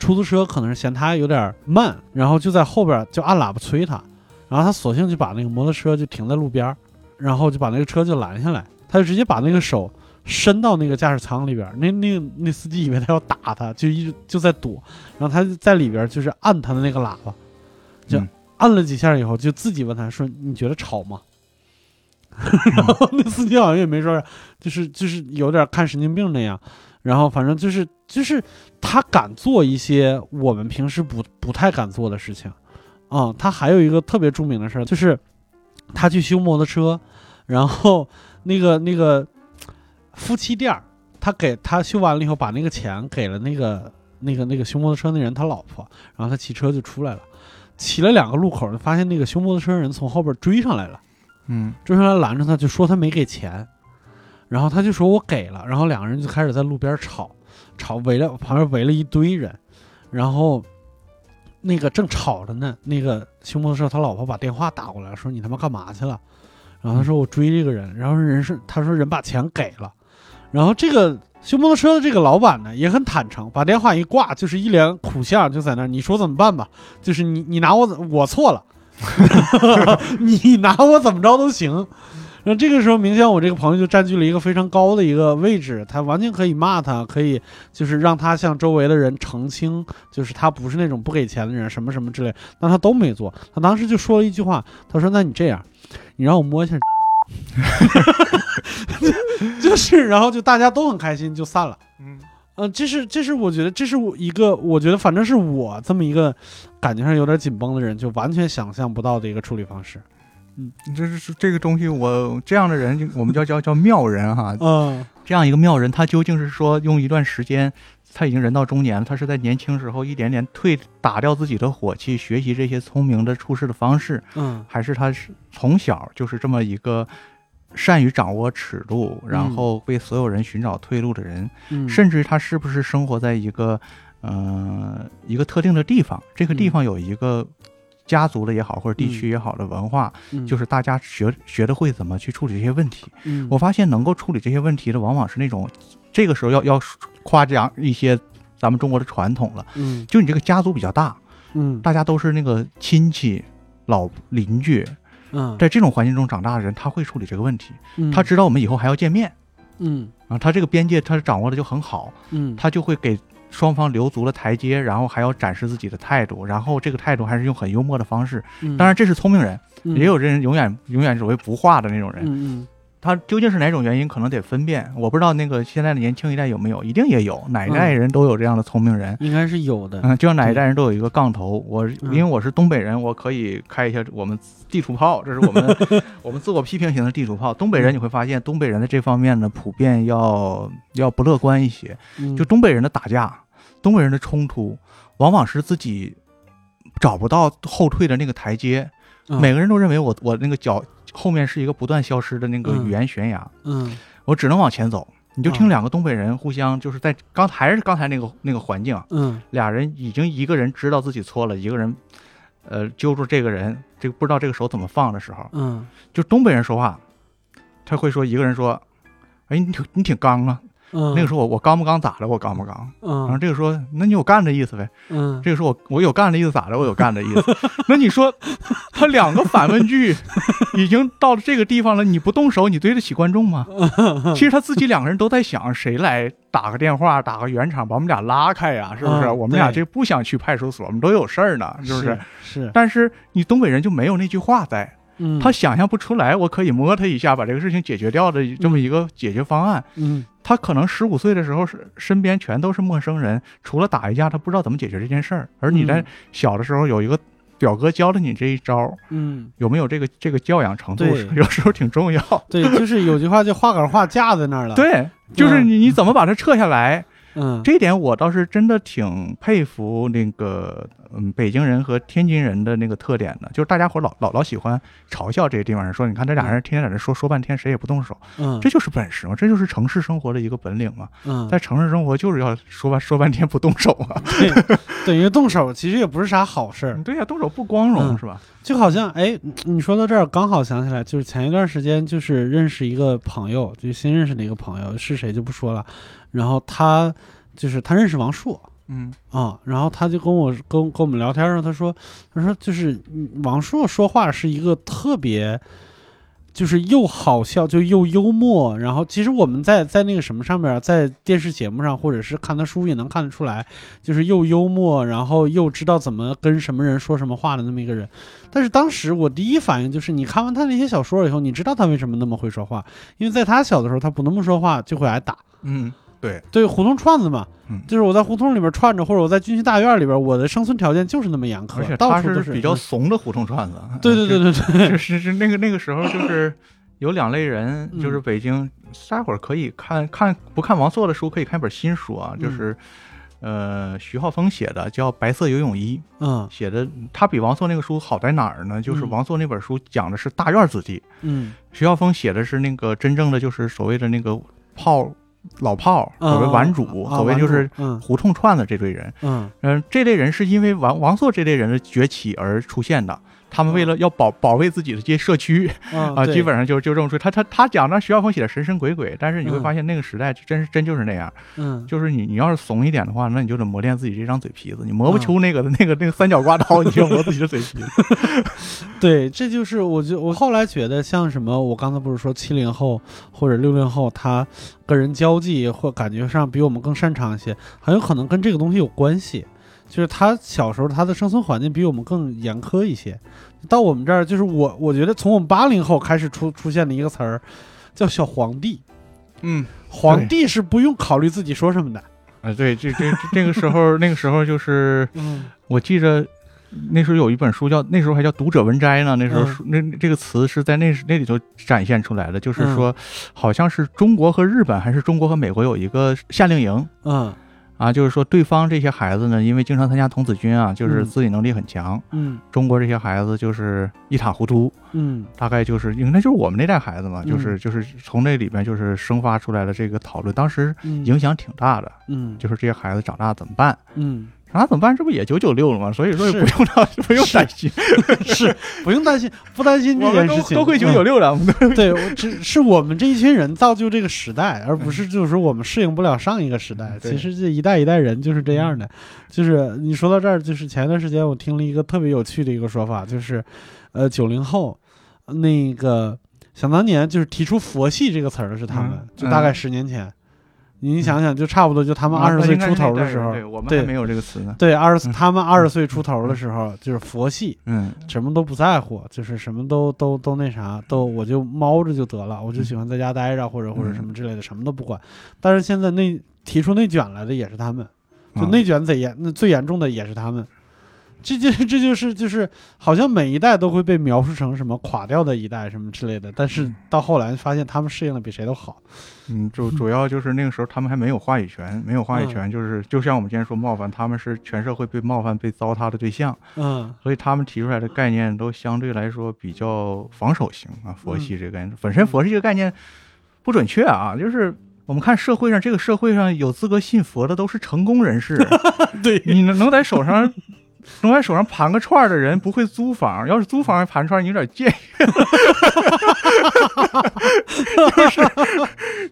出租车可能是嫌他有点慢，然后就在后边就按喇叭催他，然后他索性就把那个摩托车就停在路边，然后就把那个车就拦下来，他就直接把那个手伸到那个驾驶舱里边，那那那司机以为他要打他，就一直就在躲，然后他就在里边就是按他的那个喇叭，就嗯按了几下以后，就自己问他说：“你觉得吵吗？” 然后那司机好像也没说啥，就是就是有点看神经病那样。然后反正就是就是他敢做一些我们平时不不太敢做的事情，啊、他还有一个特别著名的事儿，就是他去修摩托车，然后那个那个夫妻店儿，他给他修完了以后，把那个钱给了那个那个那个修摩托车那人他老婆，然后他骑车就出来了，骑了两个路口，发现那个修摩托车人从后边追上来了。嗯追上来拦着他，就说他没给钱，然后他就说我给了，然后两个人就开始在路边吵，吵围了旁边围了一堆人，然后那个正吵着呢，那个修摩托车他老婆把电话打过来说你他妈干嘛去了？然后他说我追这个人，然后人是他说人把钱给了，然后这个修摩托车的这个老板呢也很坦诚，把电话一挂就是一脸苦相，就在那你说怎么办吧？就是你你拿我我错了。你拿我怎么着都行。然后这个时候，明显我这个朋友就占据了一个非常高的一个位置，他完全可以骂他，可以就是让他向周围的人澄清，就是他不是那种不给钱的人，什么什么之类，但他都没做。他当时就说了一句话，他说：“那你这样，你让我摸一下。” 就是，然后就大家都很开心，就散了。嗯呃，这是这是我觉得这是我一个我觉得反正是我这么一个感觉上有点紧绷的人，就完全想象不到的一个处理方式。这是这个东西，我这样的人，我们叫叫叫妙人哈。嗯这样一个妙人，他究竟是说用一段时间，他已经人到中年了，他是在年轻时候一点点退打掉自己的火气，学习这些聪明的处事的方式，嗯还是他是从小就是这么一个善于掌握尺度，然后为所有人寻找退路的人？嗯，甚至他是不是生活在一个呃一个特定的地方？这个地方有一个家族的也好，或者地区也好的文化，嗯。就是大家学学的会怎么去处理这些问题。嗯。我发现能够处理这些问题的，往往是那种这个时候要要夸奖一些咱们中国的传统了，嗯。就你这个家族比较大，嗯。大家都是那个亲戚、老邻居，嗯，在这种环境中长大的人，他会处理这个问题，嗯。他知道我们以后还要见面嗯。啊，他这个边界他掌握的就很好，嗯。他就会给。双方留足了台阶，然后还要展示自己的态度，然后这个态度还是用很幽默的方式。嗯，当然，这是聪明人，嗯也有人永远永远所谓不化的那种人。嗯嗯他究竟是哪种原因，可能得分辨。我不知道那个现在的年轻一代有没有，一定也有，哪一代人都有这样的聪明人。应该是有的。嗯，就像哪一代人都有一个杠头。我因为我是东北人，我可以开一下我们地图炮，这是我们 我们自我批评型的地图炮。东北人你会发现，东北人的这方面呢，普遍要要不乐观一些。嗯就东北人的打架，东北人的冲突，往往是自己找不到后退的那个台阶。嗯。每个人都认为我我那个脚后面是一个不断消失的那个嗯。语言悬崖。嗯。我只能往前走。你就啊听两个东北人互相就是在刚还是刚才那个那个环境，嗯。俩人已经一个人知道自己错了，一个人呃揪住这个人，这个不知道这个手怎么放的时候，嗯。就东北人说话，他会说一个人说，哎你挺你挺刚啊，嗯，那个时候我我刚不刚咋的我刚不刚，然后嗯这个说那你有干的意思呗，嗯这个说我我有干的意思咋的我有干的意思，那你说他两个反问句已经到了这个地方了，你不动手你对得起观众吗？其实他自己两个人都在想，谁来打个电话，打个圆场，把我们俩拉开呀？是不是？嗯我们俩这不想去派出所，我们都有事儿呢，是不是？是，但是你东北人就没有那句话在，嗯，他想象不出来，我可以摸他一下，把这个事情解决掉的这么一个解决方案。嗯他可能十五岁的时候是身边全都是陌生人，除了打一架，他不知道怎么解决这件事儿。而你在嗯小的时候有一个表哥教了你这一招，嗯，有没有这个这个教养程度，有时候挺重要。对，就是有句话叫画杆画架在那儿了。，对，就是你你怎么把它撤下来？嗯，这一点我倒是真的挺佩服那个嗯北京人和天津人的那个特点呢，就是大家伙老老老喜欢嘲笑这些地方人，说你看这俩人天天在这说说半天，谁也不动手，嗯，这就是本事嘛，这就是城市生活的一个本领嘛。嗯，在城市生活就是要说半说半天不动手啊，对，等于动手其实也不是啥好事儿，对呀、动手不光荣、嗯。是吧？就好像哎，你说到这儿，刚好想起来，就是前一段时间就是认识一个朋友，就新认识的一个朋友，是谁就不说了，然后他就是他认识王朔。嗯啊、然后他就跟我跟跟我们聊天的时候，他说，他说就是嗯王朔说话是一个特别，就是又好笑就又幽默，然后其实我们在在那个什么上面啊，在电视节目上或者是看他书也能看得出来，就是又幽默，然后又知道怎么跟什么人说什么话的那么一个人。但是当时我第一反应就是，你看完他那些小说以后，你知道他为什么那么会说话，因为在他小的时候，他不那么说话就会挨打。嗯，对，对，胡同串子嘛，嗯。就是我在胡同里边串着，或者我在军区大院里边，我的生存条件就是那么严苛，而且到处都是比较嗯怂的胡同串子，对对对对对，是是是那个那个时候就是有两类人，嗯。就是北京大伙儿可以看看不看王朔的书，可以看一本新书啊，就是。呃，徐浩峰写的叫《白色游泳衣》，嗯。写的他比王朔那个书好在哪儿呢？就是嗯。王朔那本书讲的是大院子弟，嗯。徐浩峰写的是那个真正的就是所谓的那个炮老炮，儿所谓顽主，啊所谓就是胡同串子这堆人。嗯嗯、这类人是因为王王朔这类人的崛起而出现的。他们为了要保保卫自己的这些社区 啊啊，基本上就就这么说。他他他讲那徐小凤写的神神鬼鬼，但是你会嗯发现那个时代真是真就是那样。嗯就是你你要是怂一点的话，那你就得磨练自己这张嘴皮子。你磨不嗯出 那个、那个那个三角刮刀，你就磨自己的嘴皮子。对，这就是我觉我后来觉得像什么，我刚才不是说七零后或者六零后，他个人交际或感觉上比我们更擅长一些，很有可能跟这个东西有关系。就是他小时候他的生存环境比我们更严苛一些，到我们这儿就是我我觉得从我们八零后开始出出现的一个词儿，叫小皇帝。嗯，皇帝是不用考虑自己说什么的，啊，对，这这这个时候，那个时候就是嗯我记着。那时候有一本书叫，那时候还叫《读者文摘》呢。那时候那这个词是在那那里头展现出来的，就是嗯说，好像是中国和日本还是中国和美国有一个夏令营，嗯啊，就是说对方这些孩子呢，因为经常参加童子军啊，就是嗯自理能力很强。嗯中国这些孩子就是一塌糊涂，嗯大概就是因为那就是我们那代孩子嘛，嗯就是就是从那里边就是生发出来的这个讨论，当时嗯影响挺大的。嗯就是这些孩子长大怎么办？嗯长大怎么办？这不也九九六了吗？所以说也不用担不用担心，是不用担心，不担心这我们件事情，都都会九九六了。对，是我们这一群人造就这个时代，而不是就是说我们适应不了上一个时代。对其实这一代一代人就是这样的。就是你说到这儿，就是前段时间我听了一个特别有趣的一个说法，就是，呃，九零后那个想当年就是提出“佛系”这个词儿的是他们，嗯就大概十年前。你想想，就差不多就他们二十岁出头的时候，对我们对还没有这个词呢。对二十嗯。他们二十岁出头的时候，就是佛系，嗯。什么都不在乎，就是什么都都都那啥，都我就猫着就得了，我就喜欢在家待着，或者或者什么之类的，什么都不管。但是现在内提出内卷来的也是他们，就啊。内卷贼严，那最严重的也是他们。这就这就是就是好像每一代都会被描述成什么垮掉的一代什么之类的，但是到后来发现他们适应的比谁都好。嗯，主主要就是那个时候他们还没有话语权，没有话语嗯权，就是就像我们今天说冒犯，他们是全社会被冒犯、被糟蹋的对象，嗯所以他们提出来的概念都相对来说比较防守型啊。佛嗯系这个概念，本身佛系这个概念不准确啊，就是。我们看社会上，这个社会上有资格信佛的都是成功人士。对，你能能在手上，能在手上盘个串儿的人不会租房，要是租房还盘串儿，你有点介意。就是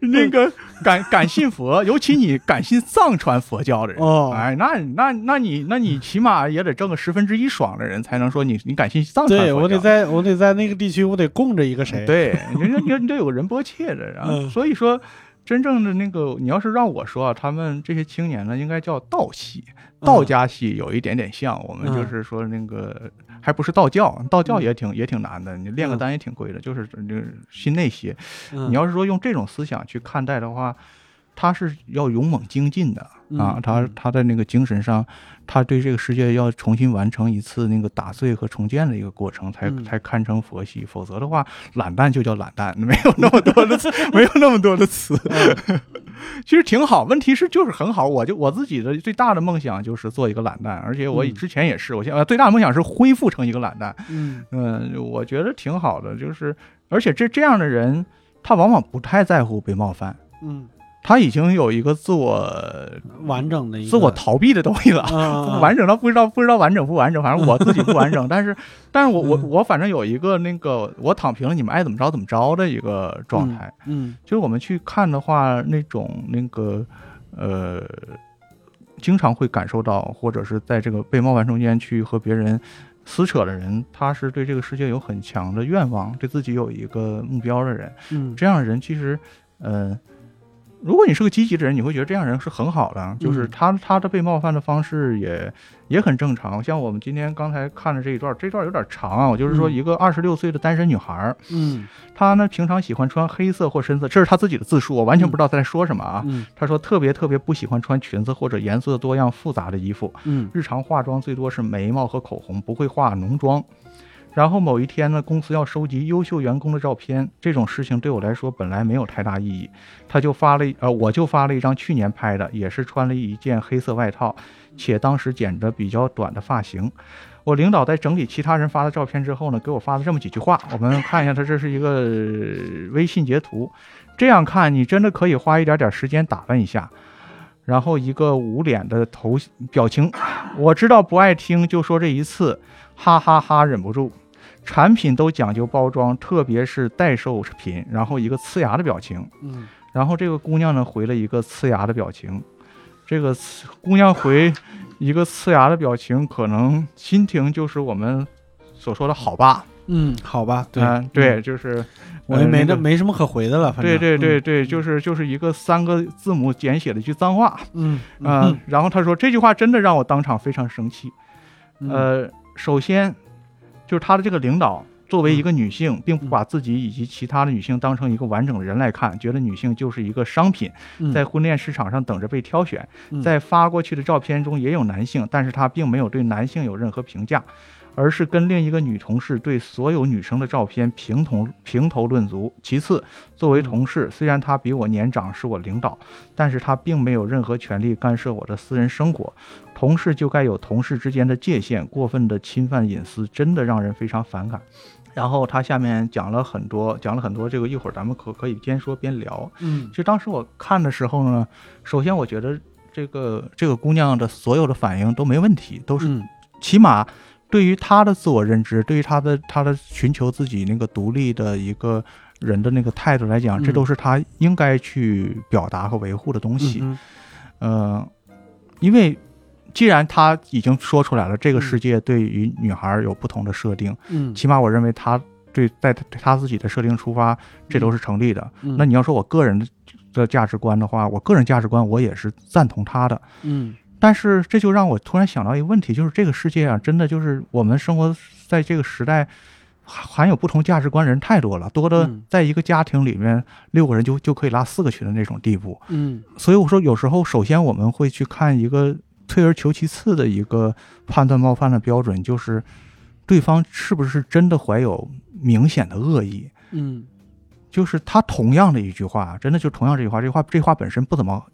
那个敢敢信佛，尤其你敢信藏传佛教的人，哦哎，那那那你那你起码也得挣个十分之一爽的人，才能说你你敢信藏传佛教。对我得在我得在那个地区，我得供着一个谁。对，你你你得有个仁波切的，然后嗯所以说。真正的那个，你要是让我说啊，他们这些青年呢，应该叫道系，道家系有一点点像。我们就是说那个，还不是道教，道教也挺也挺难的，你练个丹也挺贵的，就是就是心内邪。嗯你要是说用这种思想去看待的话，他是要勇猛精进的啊嗯，他嗯他在那个精神上，他对这个世界要重新完成一次那个打碎和重建的一个过程，才嗯才堪称佛系。否则的话，懒蛋就叫懒蛋，没有那么多的词，没有那么多的词。嗯 其实挺好，问题是就是很好。我就我自己的最大的梦想就是做一个懒蛋，而且我嗯之前也是，我现在最大的梦想是恢复成一个懒蛋。嗯嗯，我觉得挺好的，就是而且这这样的人，他往往不太在乎被冒犯，嗯，他已经有一个自我完整的一个自我逃避的东西了。啊 完整到不知道不知道完整不完整，反正我自己不完整，但是 但是我我嗯我反正有一个那个我躺平了，你们爱怎么着怎么着的一个状态。嗯就是我们去看的话，那种那个呃，经常会感受到，或者是在这个被冒犯中间去和别人撕扯的人，他是对这个世界有很强的愿望，对自己有一个目标的人。嗯这样的人其实，呃，如果你是个积极的人，你会觉得这样人是很好的，就是嗯他他的被冒犯的方式也也很正常。像我们今天刚才看的这一段，这段有点长啊，我就是说嗯一个二十六岁的单身女孩。嗯她呢平常喜欢穿黑色或深色，这是她自己的自述，我完全不知道她在说什么啊。嗯她说特别特别不喜欢穿裙子或者颜色多样复杂的衣服，嗯日常化妆最多是眉毛和口红，不会化浓妆。然后某一天呢，公司要收集优秀员工的照片，这种事情对我来说本来没有太大意义，他就发了呃，我就发了一张去年拍的，也是穿了一件黑色外套，且当时剪着比较短的发型。我领导在整理其他人发的照片之后呢，给我发了这么几句话，我们看一下，他这是一个微信截图。这样看，你真的可以花一点点时间打扮一下。然后一个捂脸的头表情，我知道不爱听，就说这一次，哈哈哈忍不住。产品都讲究包装，特别是代售品。然后一个呲牙的表情，嗯。然后这个姑娘呢回了一个呲牙的表情，这个姑娘回一个呲牙的表情，可能心情就是我们所说的好吧，嗯，好吧，对。嗯对，，就是我也没呃那个那没什么可回的了，反正。对对对，对，就是就是一个三个字母简写的一句脏话。嗯啊、嗯。然后他说这句话真的让我当场非常生气。嗯。呃，首先就是他的这个领导作为一个女性，并不把自己以及其他的女性当成一个完整的人来看，觉得女性就是一个商品，嗯。在婚恋市场上等着被挑选。嗯。在发过去的照片中也有男性，但是他并没有对男性有任何评价，而是跟另一个女同事对所有女生的照片评头评头论足。其次，作为同事，虽然她比我年长，是我领导，但是她并没有任何权利干涉我的私人生活。同事就该有同事之间的界限，过分的侵犯隐私，真的让人非常反感。然后他下面讲了很多，讲了很多，这个一会儿咱们可可以边说边聊。嗯其实当时我看的时候呢，首先我觉得这个这个姑娘的所有的反应都没问题，都是嗯起码对于他的自我认知，对于他的他的寻求自己那个独立的一个人的那个态度来讲，嗯这都是他应该去表达和维护的东西。嗯呃，因为既然他已经说出来了，这个嗯世界对于女孩有不同的设定，嗯起码我认为他对在对她自己的设定出发，这都是成立的。嗯那你要说我个人的的价值观的话，我个人价值观我也是赞同他的。嗯但是这就让我突然想到一个问题，就是这个世界啊，真的就是我们生活在这个时代，含含有不同价值观人太多了，多的嗯在一个家庭里面六个人就就可以拉四个群的那种地步。嗯所以我说，有时候首先我们会去看一个退而求其次的一个判断冒犯的标准，就是对方是不是真的怀有明显的恶意。嗯就是他同样的一句话，真的就同样这句话，这句话这句话本身不怎么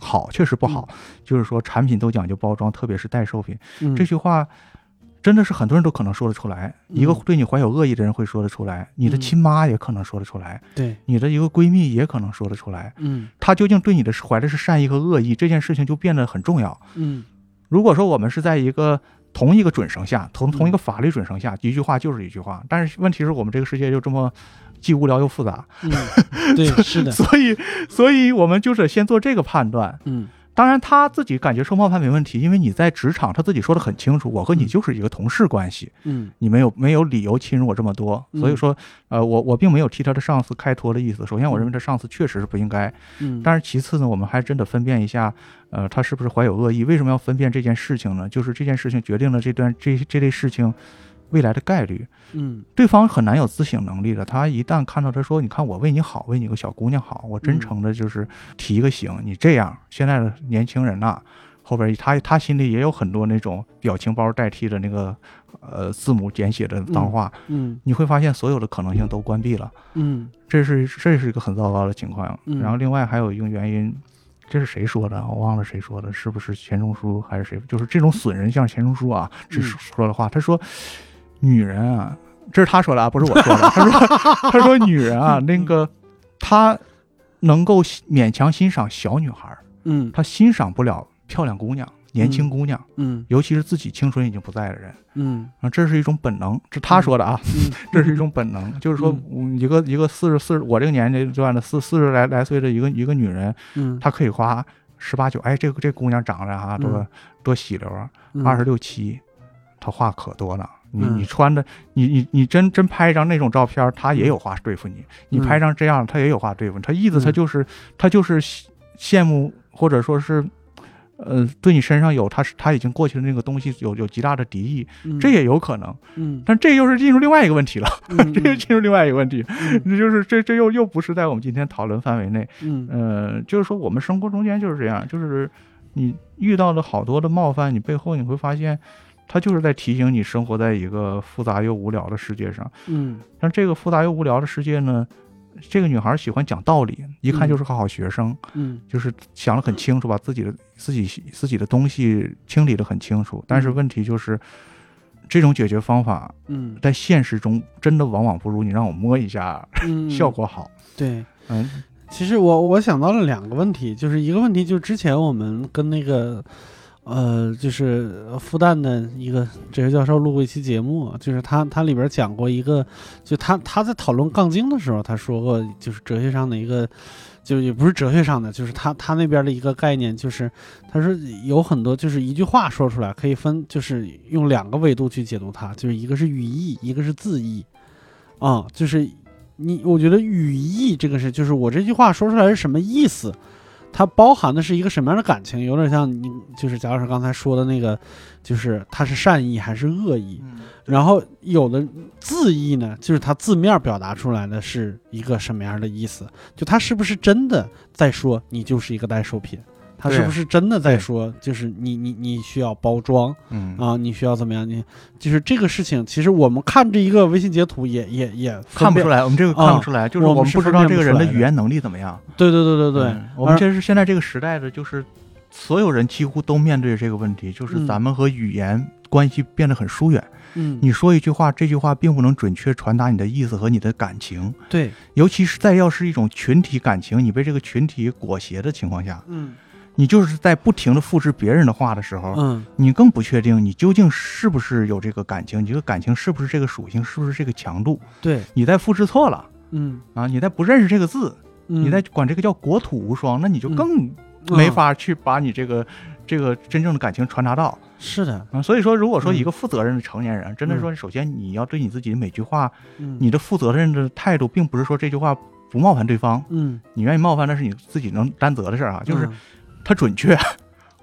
好，确实不好。就是说，产品都讲究包装，特别是代售品。嗯这句话真的是很多人都可能说得出来，嗯一个对你怀有恶意的人会说得出来，你的嗯亲妈也可能说得出来，对你的一个闺蜜也可能说得出来。嗯他究竟对你的怀的是善意和恶意，这件事情就变得很重要。嗯如果说我们是在一个同一个准绳下，同嗯同一个法律准绳下，一句话就是一句话。但是问题是我们这个世界就这么既无聊又复杂，嗯对是的 所以，所以我们就是先做这个判断。嗯当然，他自己感觉说冒犯没问题，因为你在职场，他自己说的很清楚，我和你嗯就是一个同事关系，嗯你没有没有理由侵入我这么多。嗯所以说，呃，我我并没有替他的上司开脱的意思。首先，我认为他上司确实是不应该，嗯但是其次呢，我们还真得分辨一下，呃，他是不是怀有恶意？为什么要分辨这件事情呢？就是这件事情决定了这段这这类事情未来的概率。嗯对方很难有自省能力的。他一旦看到他说：“你看我为你好，为你个小姑娘好，我真诚的就是提一个醒，你这样现在的年轻人呐、后边他他心里也有很多那种表情包代替的那个呃字母简写的脏话，嗯你会发现所有的可能性都关闭了。嗯这是这是一个很糟糕的情况。嗯然后另外还有一个原因。这是谁说的？我忘了谁说的，是不是钱钟书还是谁？就是这种损人像钱钟书啊，只嗯说的话。他说，女人啊，这是他说的啊，不是我说的。他说，他说女人啊，那个他能够勉强欣赏小女孩儿，嗯。她欣赏不了漂亮姑娘、年轻姑娘，嗯。尤其是自己青春已经不在的人。嗯。啊，这是一种本能，这他说的啊，嗯。这是一种本能，就是说，嗯。一个一个四十四，我这个年龄段的四四十来来岁的一个一个女人，嗯。她可以花十八九，哎，这个这姑娘长得啊、多、嗯。多喜溜啊，嗯。二十六七，她话可多了。你嗯你穿的，你你你真真拍一张那种照片，他也有话对付你；你嗯拍张这样，他也有话对付你。他意思，她嗯就是他就是羡羡慕，或者说是。呃，对你身上有他是他已经过去的那个东西有有极大的敌意，嗯这也有可能。嗯但这又是进入另外一个问题了，嗯 这又进入另外一个问题，嗯就是这这又又不是在我们今天讨论范围内。嗯呃，就是说我们生活中间就是这样，就是你遇到了好多的冒犯，你背后你会发现，他就是在提醒你生活在一个复杂又无聊的世界上。嗯但这个复杂又无聊的世界呢，这个女孩喜欢讲道理，一看就是个好学生，嗯就是想得很清楚，把自己的自己自己的东西清理得很清楚。但是嗯问题就是，这种解决方法嗯在现实中真的往往不如你让我摸一下嗯 效果好。对。嗯其实我我想到了两个问题，就是一个问题就是之前我们跟那个呃，就是复旦的一个哲学教授录过一期节目，就是他他里边讲过一个，就他他在讨论杠精的时候，他说过就是哲学上的一个，就也不是哲学上的，就是他他那边的一个概念，就是他说有很多就是一句话说出来可以分，就是用两个维度去解读它，就是一个是语义，一个是字义，啊、就是你我觉得语义这个是，就是我这句话说出来是什么意思，它包含的是一个什么样的感情，有点像你就是贾老师刚才说的那个，就是它是善意还是恶意。嗯然后有的字意呢，就是它字面表达出来的是一个什么样的意思？就它是不是真的在说你就是一个代售品？它是不是真的在说就是你你你需要包装嗯啊？你需要怎么样？你就是这个事情，其实我们看这一个微信截图也也也。看不出来，我们这个看啊不出来，就是我们不知道这个人的的语言能力怎么样。对对对对对，嗯我们这是现在这个时代的，就是所有人几乎都面对这个问题，就是嗯咱们和语言关系变得很疏远。嗯，你说一句话，这句话并不能准确传达你的意思和你的感情，对，尤其是在要是一种群体感情，你被这个群体裹挟的情况下，嗯你就是在不停的复制别人的话的时候，嗯。你更不确定你究竟是不是有这个感情，你这个感情是不是这个属性，是不是这个强度，对，你在复制错了嗯。啊，你在不认识这个字，嗯，你在管这个叫国土无双，那你就嗯。更没法去把你这个、这个真正的感情传达到。是的，啊。所以说，如果说嗯。一个负责任的成年人，真的说，首先你要对你自己的每句话，嗯。你的负责任的态度，并不是说这句话不冒犯对方，嗯。你愿意冒犯那是你自己能担责的事儿啊，就是嗯它准确。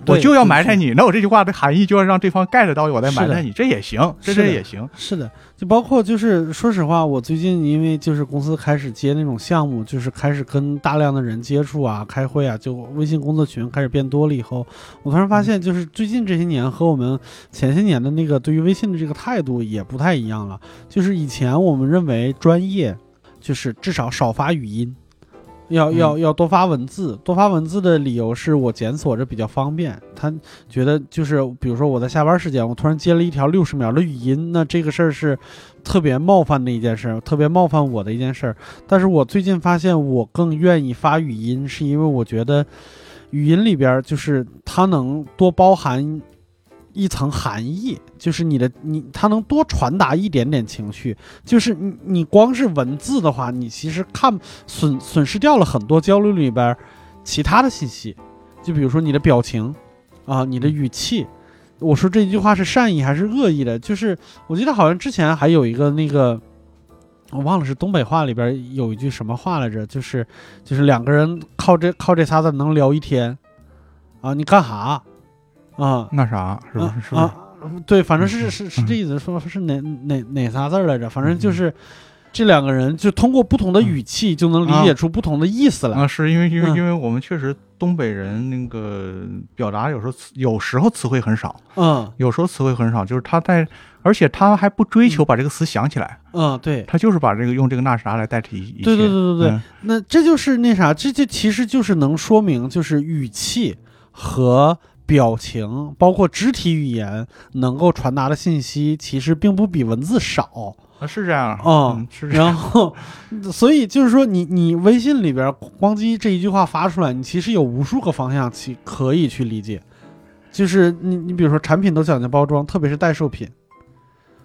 我就要埋汰你，那我这句话的含义就要让对方 get 到我在埋汰你，这也行，这这也行。是的，就包括就是说实话，我最近因为就是公司开始接那种项目，就是开始跟大量的人接触啊、开会啊，就微信工作群开始变多了以后，我突然发现，就是最近这些年和我们前些年的那个对于微信的这个态度也不太一样了。就是以前我们认为专业就是至少少发语音。要要要多发文字，多发文字的理由是我检索着比较方便。他觉得就是，比如说我在下班时间，我突然接了一条六十秒的语音，那这个事儿是特别冒犯的一件事儿，特别冒犯我的一件事儿。但是我最近发现，我更愿意发语音，是因为我觉得语音里边儿就是它能多包含一层含义，就是你的你它能多传达一点点情绪。就是你你光是文字的话，你其实看损损失掉了很多交流里边其他的信息，就比如说你的表情啊，你的语气。我说这句话是善意还是恶意的？就是我记得好像之前还有一个那个，我忘了是东北话里边有一句什么话来着，就是就是两个人靠这靠这仨字能聊一天，啊，你干哈？啊，那啥是不是？是不是？啊，对，反正是嗯是是这意思，说是哪哪哪仨字儿来着？反正就是这两个人就通过不同的语气就能理解出不同的意思来。啊，是因为因为嗯因为我们确实东北人那个表达有时候词有时候词汇很少，嗯有时候词汇很少，就是他在，而且他还不追求把这个词想起来，嗯，对，他就是把这个用这个那啥来代替。对对对对对嗯那这就是那啥，这这其实就是能说明，就是语气和表情，包括肢体语言能够传达的信息，其实并不比文字少。啊是这样，哦嗯，是这样。然后，所以就是说你，你微信里边咣叽这一句话发出来，你其实有无数个方向去可以去理解。就是你，你比如说产品都讲究包装，特别是代售品，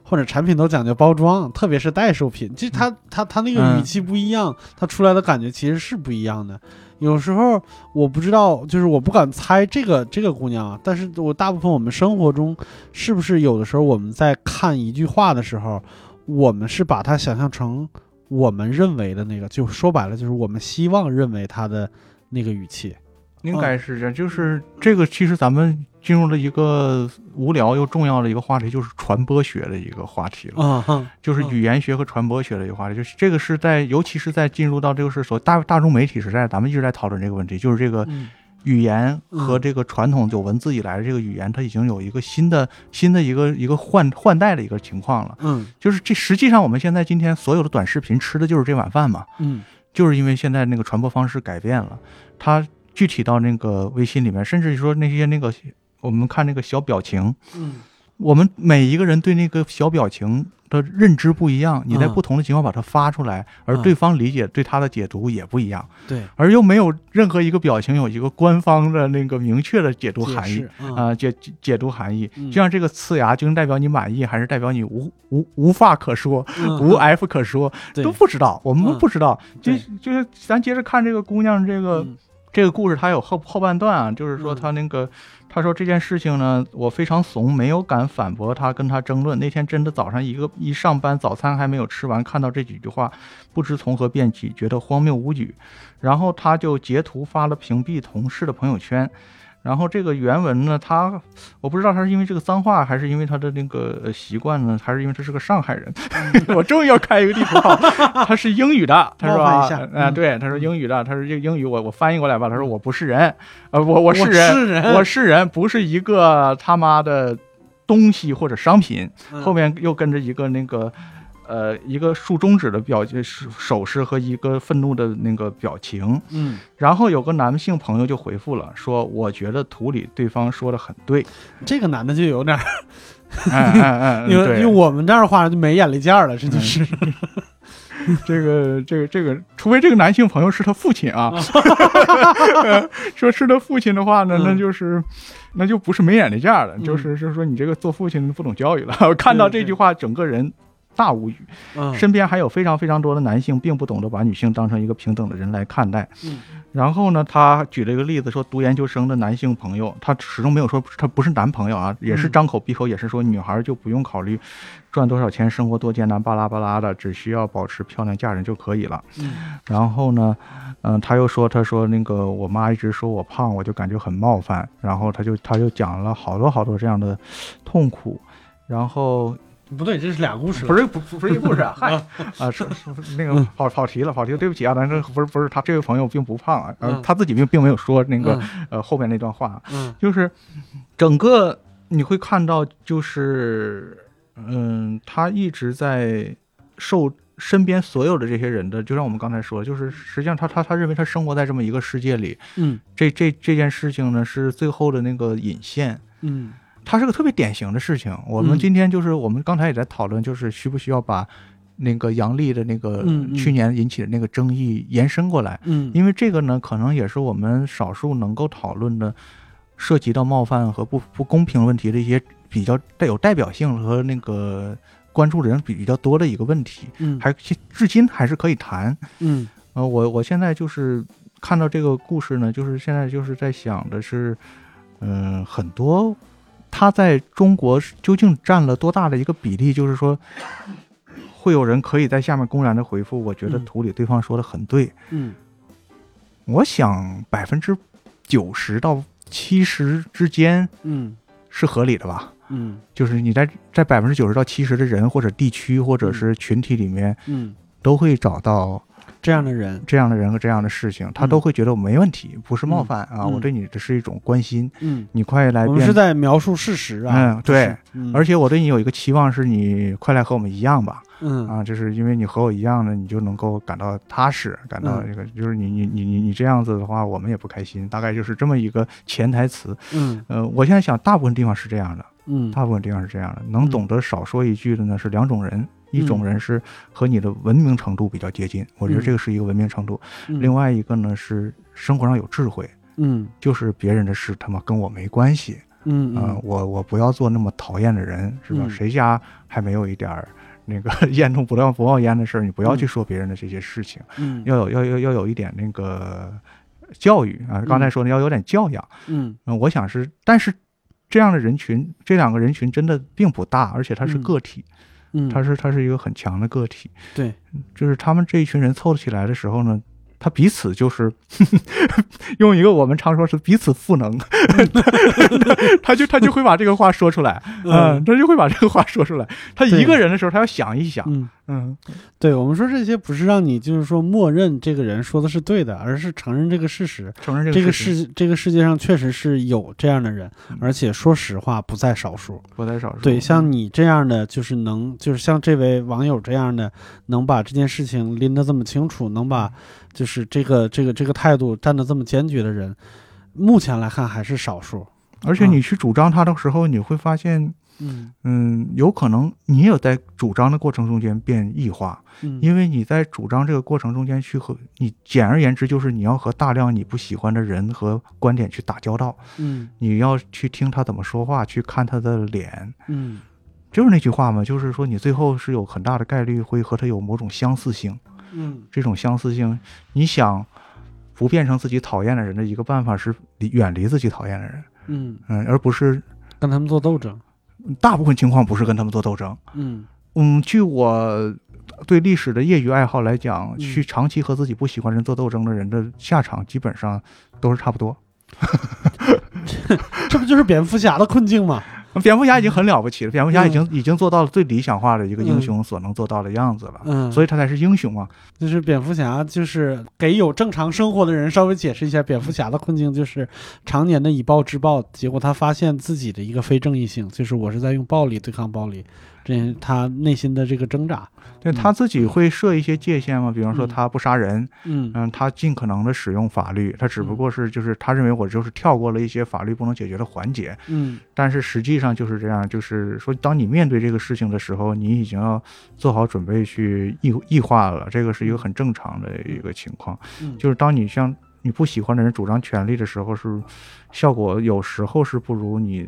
或者产品都讲究包装，特别是代售品，其实它它它那个语嗯气不一样，它出来的感觉其实是不一样的。有时候我不知道，就是我不敢猜这个这个姑娘啊，但是我大部分我们生活中是不是有的时候我们在看一句话的时候，我们是把它想象成我们认为的那个，就说白了就是我们希望认为他的那个语气。应该是这样，就是这个。其实咱们进入了一个无聊又重要的一个话题，就是传播学的一个话题了，就是语言学和传播学的一个话题。就是这个是在，尤其是在进入到这个是所大大众媒体时代，咱们一直在讨论这个问题，就是这个嗯语言和嗯这个传统有文字以来的这个语言，它已经有一个新的新的一个一个换换代的一个情况了。嗯就是这实际上我们现在今天所有的短视频吃的就是这碗饭嘛。嗯就是因为现在那个传播方式改变了，它具体到那个微信里面，甚至说那些那个我们看那个小表情，嗯。我们每一个人对那个小表情的认知不一样，你在嗯。不同的情况把它发出来，而嗯。对方理解对它的解读也不一样，对，而又没有任何一个表情有一个官方的那个明确的解读含义。啊啊、解解解读含义，嗯。就像这个呲牙，究竟代表你满意，还是代表你无无无话可说，嗯。无 F 可说，对。都不知道，我们都不知道。就就是咱接着看这个姑娘这个嗯。这个故事它有后后半段啊，就是说嗯。他那个、他说这件事情呢，我非常怂，没有敢反驳他，跟他争论。那天真的早上一个一上班，早餐还没有吃完，看到这几句话，不知从何辩起，觉得荒谬无语。然后他就截图发了屏蔽同事的朋友圈。然后这个原文呢，他我不知道他是因为这个脏话，还是因为他的那个呃习惯呢，还是因为他是个上海人。我终于要开一个地图炮，他是英语的，他说啊，对，他说英语的，他说这个英语我我翻译过来吧，他说我不是人，呃，我我我是人，我是人，不是一个他妈的东西或者商品。嗯后面又跟着一个那个。呃，一个竖中指的表手手势和一个愤怒的那个表情，嗯，然后有个男性朋友就回复了，说：“我觉得图里对方说的很对。这个男的就有点儿，嗯”嗯嗯嗯，因为用我们这儿的话就没眼力见儿了，这就是。这个这个这个，除非这个男性朋友是他父亲啊，说是他父亲的话呢，嗯。那就是那就不是没眼力见儿了，嗯就是就是说你这个做父亲不懂教育了。我看到这句话，整个人大无语。嗯身边还有非常非常多的男性，并不懂得把女性当成一个平等的人来看待。嗯然后呢，他举了一个例子，说读研究生的男性朋友，他始终没有说他不是男朋友啊，也是嗯张口闭口也是说女孩就不用考虑赚多少钱、生活多艰难、巴拉巴拉的，只需要保持漂亮嫁人就可以了。嗯然后呢，嗯、他又说，他说那个我妈一直说我胖，我就感觉很冒犯。然后他就他就讲了好多好多这样的痛苦。然后不对，这是俩故事。不是不不不是一故事啊，嗨啊。是是那个跑跑题了，跑题了，对不起啊，咱这不是不是他这位朋友并不胖啊，呃嗯。他自己并并没有说那个呃后面那段话，嗯。就是整个你会看到就是嗯，他一直在受身边所有的这些人的，就像我们刚才说，就是实际上他他他认为他生活在这么一个世界里，嗯。这这这件事情呢是最后的那个引线。嗯它是个特别典型的事情。我们嗯。今天就是我们刚才也在讨论，就是需不需要把那个杨笠的那个去年引起的那个争议延伸过来，嗯，因为这个呢，可能也是我们少数能够讨论的涉及到冒犯和不不公平问题的一些比较带有代表性和那个关注的人比较多的一个问题，嗯。还至今还是可以谈。嗯。呃，我我现在就是看到这个故事呢，就是现在就是在想的是，嗯、很多他在中国究竟占了多大的一个比例？就是说，会有人可以在下面公然的回复，我觉得嗯图里对方说的很对。嗯我想百分之九十到七十之间嗯是合理的吧？嗯就是你在在百分之九十到七十的人或者地区或者是群体里面，嗯，都会找到这样的人，这样的人和这样的事情，他嗯。都会觉得我没问题，不是冒犯啊，嗯。我对你这是一种关心，嗯，你快来变我们是，在描述事实啊。嗯对，嗯。而且我对你有一个期望是你快来和我们一样吧，嗯。啊，就是因为你和我一样呢，你就能够感到踏实，感到嗯。这个，就是你你你你你这样子的话，我们也不开心，大概就是这么一个潜台词。嗯。呃，我现在想，大部分地方是这样的，嗯。大部分地方是这样的，能嗯。懂得少说一句的呢是两种人。一种人是和你的文明程度比较接近，我觉得嗯这个是一个文明程度。嗯另外一个呢是生活上有智慧，嗯就是别人的事他妈跟我没关系嗯我我不要做那么讨厌的人，是吧？嗯谁家还没有一点儿那个 烟囱不冒不冒烟的事儿？你不要去嗯说别人的这些事情，嗯要有要要要有一点那个教育啊。刚才说的要有点教养，嗯嗯、我想是，但是这样的人群，这两个人群真的并不大，而且他是嗯个体，嗯，他是他是一个很强的个体。对，就是他们这一群人凑起来的时候呢，他彼此就是 用一个我们常说是彼此赋能，他就他就会把这个话说出来，嗯，他就会把这个话说出来。他一个人的时候，他要想一想，嗯，嗯对我们说这些不是让你就是说默认这个人说的是对的，而是承认这个事实。承认这这个个事这个世界上确实是有这样的人嗯，而且说实话不在少数。不在少数。对，像你这样的，就是能，就是像这位网友这样的，能把这件事情拎得这么清楚，能把就是这个这个这个态度站得这么坚决的人，目前来看还是少数。而且你去主张他的时候，你会发现，嗯。嗯，有可能你也在主张的过程中间变异化，嗯，因为你在主张这个过程中间去和你，简而言之就是你要和大量你不喜欢的人和观点去打交道，嗯。你要去听他怎么说话，去看他的脸，嗯。就是那句话嘛，就是说你最后是有很大的概率会和他有某种相似性。嗯。这种相似性，你想，不变成自己讨厌的人的一个办法是离远离自己讨厌的人，嗯，嗯，而不是跟他们做斗争，大部分情况不是跟他们做斗争。嗯嗯，据我对历史的业余爱好来讲，嗯去长期和自己不喜欢人做斗争的人的下场基本上都是差不多。这不就是蝙蝠侠的困境吗？蝙蝠侠已经很了不起了，蝙蝠侠已经、已经做到了最理想化的一个英雄所能做到的样子了，嗯，所以他才是英雄啊。就是蝙蝠侠，就是给有正常生活的人稍微解释一下，蝙蝠侠的困境就是常年的以暴制暴，结果他发现自己的一个非正义性，就是我是在用暴力对抗暴力，这他内心的这个挣扎。嗯对他自己会设一些界限吗，比方说嗯。他不杀人，嗯。嗯，他尽可能的使用法律，他只不过是就是他认为我就是跳过了一些法律不能解决的环节，嗯。但是实际上就是这样，就是说当你面对这个事情的时候，你已经要做好准备去异异化了，这个是一个很正常的一个情况。嗯，就是当你向你不喜欢的人主张权利的时候，是效果有时候是不如你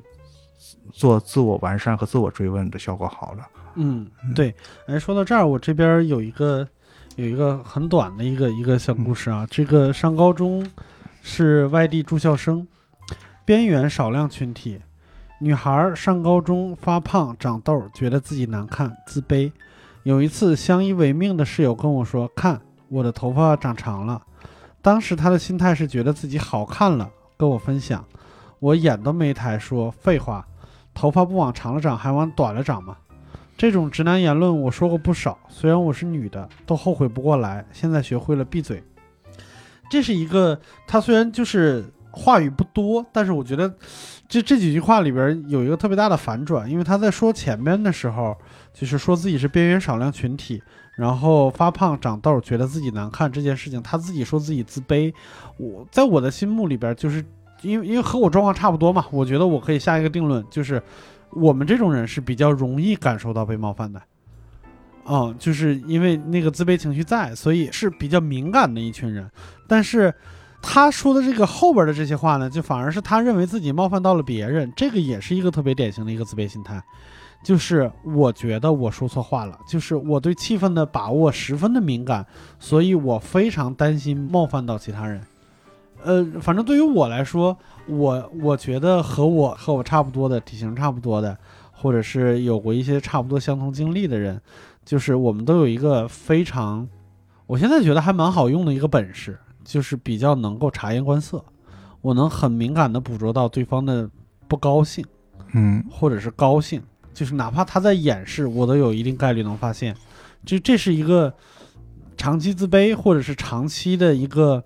做自我完善和自我追问的效果好了。嗯，对。哎，说到这儿，我这边有一个有一个很短的一个一个小故事啊。这个上高中是外地住校生，边缘少量群体。女孩上高中发胖长痘，觉得自己难看，自卑。有一次，相依为命的室友跟我说：“看，我的头发长长了。”当时她的心态是觉得自己好看了，跟我分享。我眼都没抬，说：“废话，头发不往长了长，还往短了长吗？”这种直男言论我说过不少，虽然我是女的，都后悔不过来。现在学会了闭嘴。这是一个，他虽然就是话语不多，但是我觉得这这几句话里边有一个特别大的反转，因为他在说前面的时候，就是说自己是边缘少量群体，然后发胖长痘，觉得自己难看这件事情，他自己说自己自卑。我在我的心目里边，就是因为因为和我状况差不多嘛，我觉得我可以下一个定论，就是我们这种人是比较容易感受到被冒犯的。嗯，就是因为那个自卑情绪在，所以是比较敏感的一群人。但是他说的这个后边的这些话呢，就反而是他认为自己冒犯到了别人，这个也是一个特别典型的一个自卑心态。就是我觉得我说错话了，就是我对气氛的把握十分的敏感，所以我非常担心冒犯到其他人。呃，反正对于我来说，我我觉得和我和我差不多的体型差不多的，或者是有过一些差不多相同经历的人，就是我们都有一个非常，我现在觉得还蛮好用的一个本事，就是比较能够察言观色，我能很敏感的捕捉到对方的不高兴嗯或者是高兴，就是哪怕他在掩饰，我都有一定概率能发现。这这是一个长期自卑或者是长期的一个，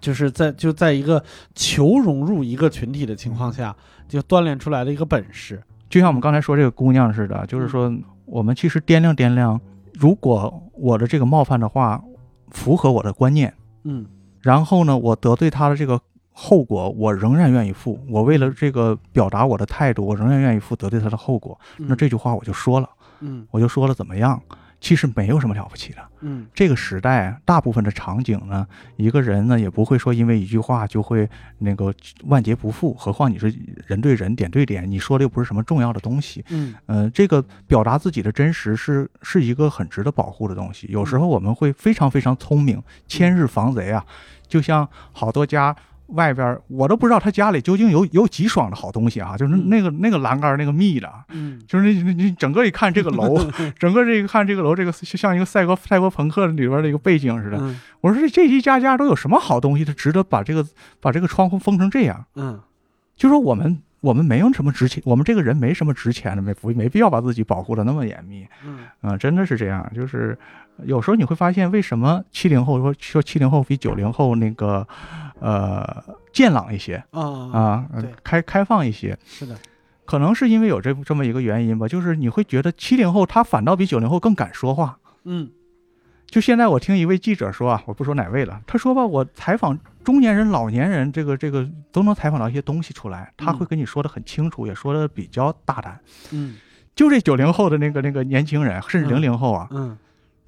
就是在就在一个求融入一个群体的情况下，就锻炼出来的一个本事。就像我们刚才说这个姑娘似的，就是说我们其实掂量掂量，如果我的这个冒犯的话符合我的观念，嗯然后呢，我得罪她的这个后果，我仍然愿意负。我为了这个表达我的态度，我仍然愿意负得罪她的后果。嗯那这句话我就说了，嗯我就说了怎么样？其实没有什么了不起的。嗯这个时代大部分的场景呢，一个人呢也不会说因为一句话就会那个万劫不复，何况你是人对人点对点，你说的又不是什么重要的东西。嗯呃，这个表达自己的真实是是一个很值得保护的东西。有时候我们会非常非常聪明，千日防贼啊，就像好多家。外边儿我都不知道他家里究竟有有几爽的好东西啊，就是嗯那个那个栏杆儿那个密的，嗯就是你你你整个一看这个楼，整个这个看这个楼，这个像一个赛博赛博朋克里边的一个背景似的。嗯我说这这一家家都有什么好东西，它值得把这个把这个窗户封成这样？嗯就说我们我们没有什么值钱，我们这个人没什么值钱的，没不没必要把自己保护的那么严密。嗯嗯、真的是这样。就是有时候你会发现，为什么七零后说说七零后比九零后那个呃健朗一些啊啊，开开放一些。是的，可能是因为有这这么一个原因吧，就是你会觉得七零后他反倒比九零后更敢说话。嗯就现在我听一位记者说啊，我不说哪位了，他说吧，我采访中年人、老年人，这个这个都能采访到一些东西出来，他会跟你说的很清楚，也说的比较大胆。嗯就这九零后的那个那个年轻人，甚至嗯零零后啊，嗯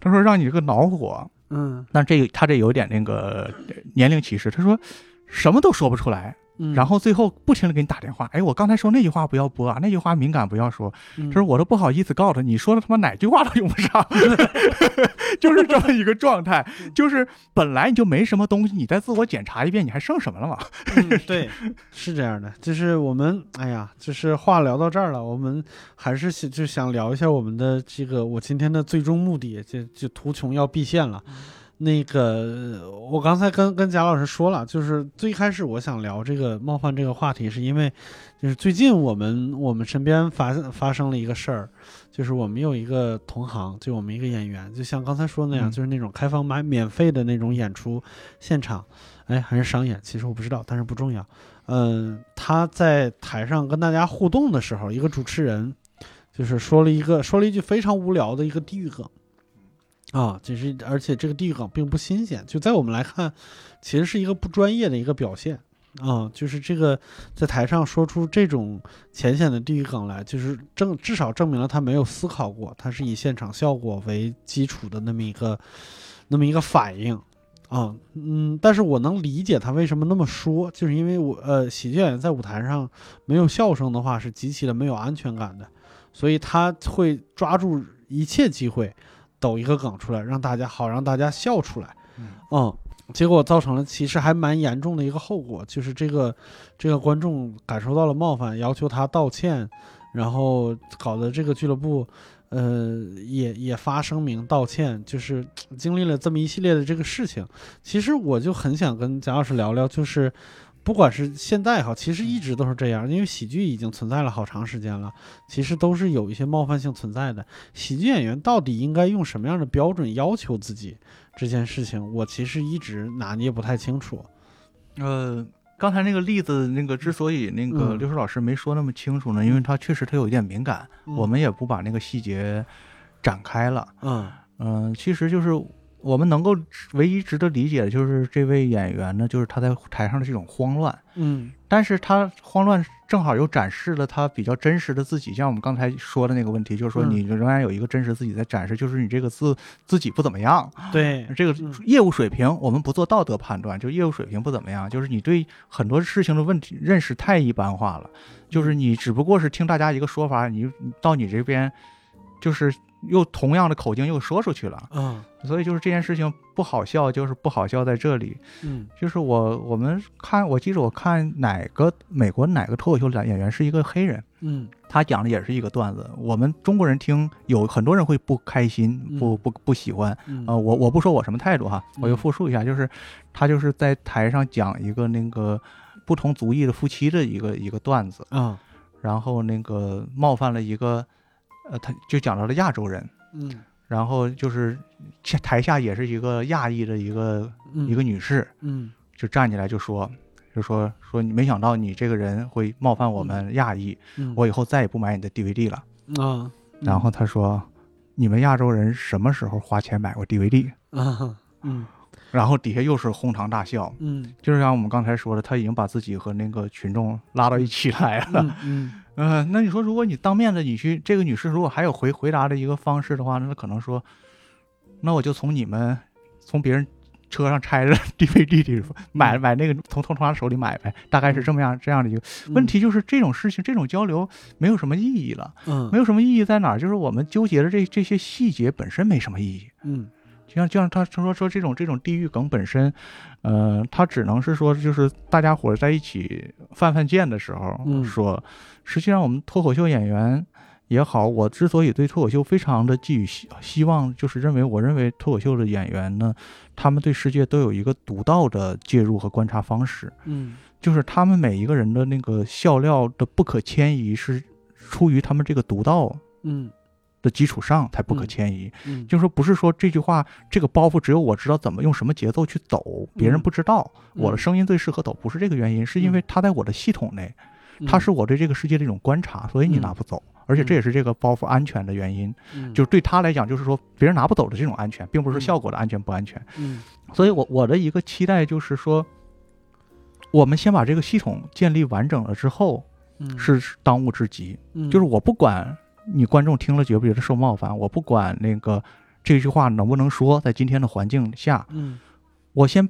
他说让你这个恼火，嗯。那这个他这有点那个年龄歧视，他说什么都说不出来，嗯。然后最后不停的给你打电话，哎，我刚才说那句话不要播啊，那句话敏感不要说，嗯。就是我都不好意思告诉他，你说的他妈哪句话都用不上，就是这么一个状态，就是本来你就没什么东西，你再自我检查一遍，你还剩什么了嘛？嗯，对，是这样的，就是我们，哎呀，就是话聊到这儿了，我们还是想就想聊一下我们的这个，我今天的最终目的，就就图穷要毕现了。那个，我刚才跟跟贾老师说了，就是最开始我想聊这个冒犯这个话题，是因为就是最近我们我们身边发发生了一个事儿，就是我们有一个同行，就我们一个演员，就像刚才说的那样，嗯就是那种开放买免费的那种演出现场，哎，还是商演，其实我不知道，但是不重要。嗯，他在台上跟大家互动的时候，一个主持人就是说了一个说了一句非常无聊的一个地狱梗啊，就是而且这个地狱梗并不新鲜，就在我们来看，其实是一个不专业的一个表现啊，就是这个在台上说出这种浅显的地狱梗来，就是证至少证明了他没有思考过，他是以现场效果为基础的那么一个那么一个反应。啊，嗯，但是我能理解他为什么那么说，就是因为我呃，喜剧演员在舞台上没有笑声的话是极其的没有安全感的，所以他会抓住一切机会抖一个梗出来，让大家好让大家笑出来，嗯，结果造成了其实还蛮严重的一个后果，就是这个这个观众感受到了冒犯，要求他道歉，然后搞得这个俱乐部。呃，也也发声明道歉，就是经历了这么一系列的这个事情。其实我就很想跟贾老师聊聊，就是不管是现在也好，其实一直都是这样，因为喜剧已经存在了好长时间了，其实都是有一些冒犯性存在的。喜剧演员到底应该用什么样的标准要求自己这件事情，我其实一直拿捏不太清楚。呃，刚才那个例子，那个之所以那个嗯刘叔老师没说那么清楚呢，因为他确实他有一点敏感，我们也不把那个细节展开了。嗯嗯、其实就是我们能够唯一值得理解的就是这位演员呢，就是他在台上的这种慌乱，嗯。但是他慌乱正好又展示了他比较真实的自己，像我们刚才说的那个问题，就是说嗯。你仍然有一个真实自己在展示，就是你这个自自己不怎么样，对，这个嗯业务水平我们不做道德判断，就业务水平不怎么样，就是你对很多事情的问题认识太一般化了，就是你只不过是听大家一个说法，你你到你这边就是又同样的口径又说出去了，嗯。所以就是这件事情不好笑，就是不好笑在这里。嗯。就是我我们看，我记得我看哪个美国哪个脱口秀演员是一个黑人，嗯。他讲的也是一个段子。我们中国人听有很多人会不开心，不不不喜欢。嗯。呃，我我不说我什么态度哈，嗯。我就复述一下，就是他就是在台上讲一个那个不同族裔的夫妻的一个一个段子，啊然后那个冒犯了一个，呃，他就讲到了亚洲人，嗯。然后就是台下也是一个亚裔的一个嗯。一个女士，嗯。就站起来就说，就说说你没想到你这个人会冒犯我们亚裔，嗯。我以后再也不买你的 DVD 了。啊，然后他说，你们亚洲人什么时候花钱买过 DVD？啊嗯。然后底下又是哄堂大笑，嗯。就是像我们刚才说的，他已经把自己和那个群众拉到一起来了。嗯嗯嗯、那你说，如果你当面的你去这个女士，如果还有回回答的一个方式的话，那可能说，那我就从你们从别人车上拆着 DVD 里买买那个从从他手里买呗，大概是这么样这样的一个问题。就是这种事情，这种交流没有什么意义了，嗯没有什么意义在哪儿？就是我们纠结的这这些细节本身没什么意义。嗯就像就像他他说说这种这种地域梗本身，呃，他只能是说就是大家伙儿在一起犯犯贱的时候嗯说，实际上我们脱口秀演员也好，我之所以对脱口秀非常的寄予希希望，就是认为我认为脱口秀的演员呢，他们对世界都有一个独到的介入和观察方式，嗯。就是他们每一个人的那个笑料的不可迁移是出于他们这个独到嗯的基础上才不可嗯迁移。嗯就是说不是说这句话这个包袱只有我知道怎么用什么节奏去抖，别人嗯不知道。我的嗯声音最适合抖，不是这个原因，是因为它在我的系统内，它是我对这个世界的一种观察，所以你嗯拿不走。而且这也是这个包袱安全的原因，嗯就是对他来讲，就是说别人拿不走的这种安全，并不是嗯效果的安全不安全。嗯所以我我的一个期待就是说，我们先把这个系统建立完整了之后，嗯是是当务之急。嗯就是我不管你观众听了觉不觉得受冒犯，我不管那个这句话能不能说，在今天的环境下，嗯。我先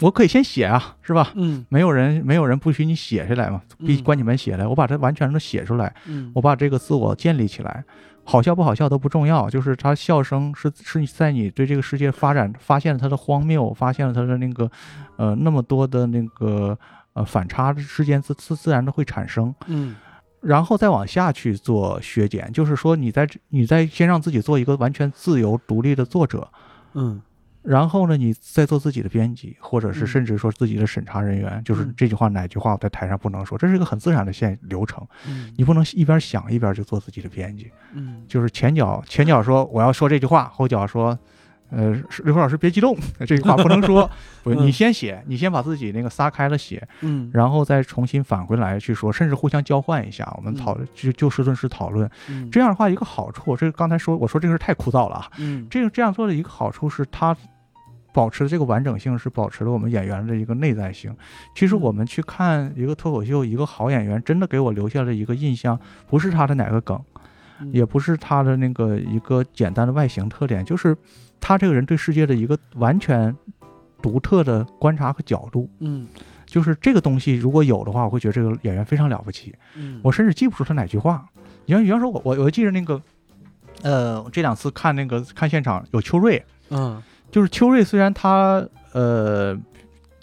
我可以先写啊，是吧？嗯。没有人没有人不许你写下来嘛，必嗯关起门写来，我把它完全的写出来，嗯。我把这个自我建立起来，好笑不好笑都不重要，就是他笑声是是在你对这个世界发展发现了它的荒谬，发现了它的那个呃那么多的那个呃反差之间自自自然的会产生，嗯然后再往下去做削减，就是说你在你在先让自己做一个完全自由独立的作者，嗯。然后呢，你再做自己的编辑，或者是嗯。甚至说自己的审查人员，就是嗯。这句话哪句话我在台上不能说，这是一个很自然的线流程，嗯。你不能一边想一边就做自己的编辑，嗯。就是前脚前脚说我要说这句话，后脚说。呃，刘辉老师别激动，这句话不能说。你先写，你先把自己那个撒开了写，嗯然后再重新返回来去说，甚至互相交换一下，我们讨论就就事论事讨论。嗯这样的话，一个好处，这个刚才说我说这个事太枯燥了啊，嗯这个这样做的一个好处是，它保持这个完整性，是保持了我们演员的一个内在性。其实嗯我们去看一个脱口秀，一个好演员，真的给我留下了一个印象，不是他的哪个梗，嗯也不是他的那个一个简单的外形特点，就是他这个人对世界的一个完全独特的观察和角度。嗯就是这个东西如果有的话，我会觉得这个演员非常了不起。嗯我甚至记不住他哪句话。你像，比方说我我我记着那个，呃，这两次看那个看现场有秋瑞，嗯就是秋瑞虽然他呃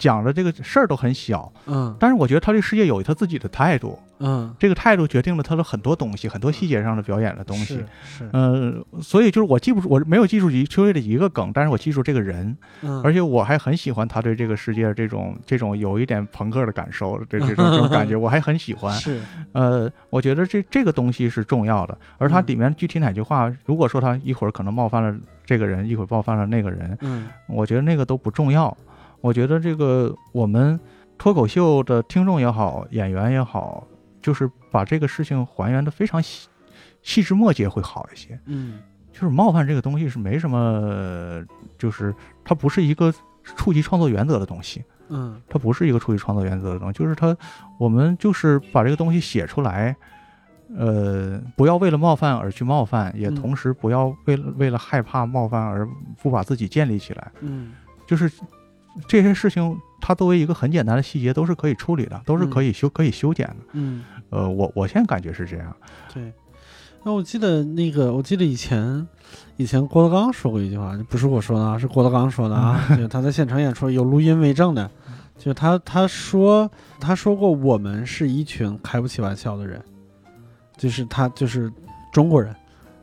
讲的这个事儿都很小，嗯。但是我觉得他对世界有他自己的态度，嗯。这个态度决定了他的很多东西，很多细节上的表演的东西。是。是。呃，所以就是我记不住，我没有记住一秋瑞的一个梗，但是我记住这个人，嗯。而且我还很喜欢他对这个世界这种这种有一点朋克的感受，这这种这种 感觉，我还很喜欢。是。呃，我觉得这这个东西是重要的，而它嗯。里面具体哪句话，如果说他一会儿可能冒犯了这个人，一会儿冒犯了那个人，嗯。我觉得那个都不重要。我觉得这个我们脱口秀的听众也好，演员也好，就是把这个事情还原的非常细细枝末节会好一些。嗯就是冒犯这个东西是没什么，就是它不是一个触及创作原则的东西。嗯它不是一个触及创作原则的东西，就是它，我们就是把这个东西写出来，呃，不要为了冒犯而去冒犯，也嗯同时不要为了为了害怕冒犯而不把自己建立起来，嗯就是这些事情，它作为一个很简单的细节，都是可以处理的，都是可以修、可以修剪的。嗯。呃，我我现在感觉是这样，对。那我记得那个，我记得以前，以前郭德纲说过一句话，不是我说的啊，是郭德纲说的啊，就他在现场演出有录音为证的，就他他说他说过我们是一群开不起玩笑的人，就是他就是中国人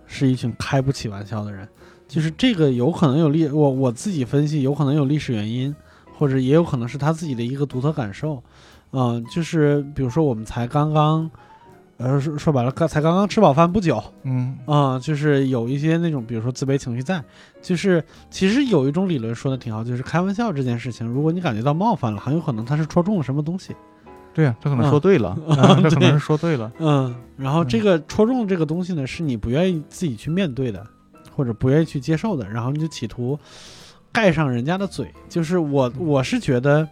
是一群开不起玩笑的人，就是这个有可能有历我我自己分析有可能有历史原因，或者也有可能是他自己的一个独特感受，嗯、就是比如说我们才刚刚。呃，说说白了，刚才刚刚吃饱饭不久，嗯。啊、就是有一些那种，比如说自卑情绪在，就是其实有一种理论说的挺好，就是开玩笑这件事情，如果你感觉到冒犯了，很有可能他是戳中了什么东西，对呀、他可能嗯。说对了，他可能是说对了，嗯，然后这个戳中这个东西呢，是你不愿意自己去面对的，或者不愿意去接受的，然后你就企图盖上人家的嘴，就是我我是觉得。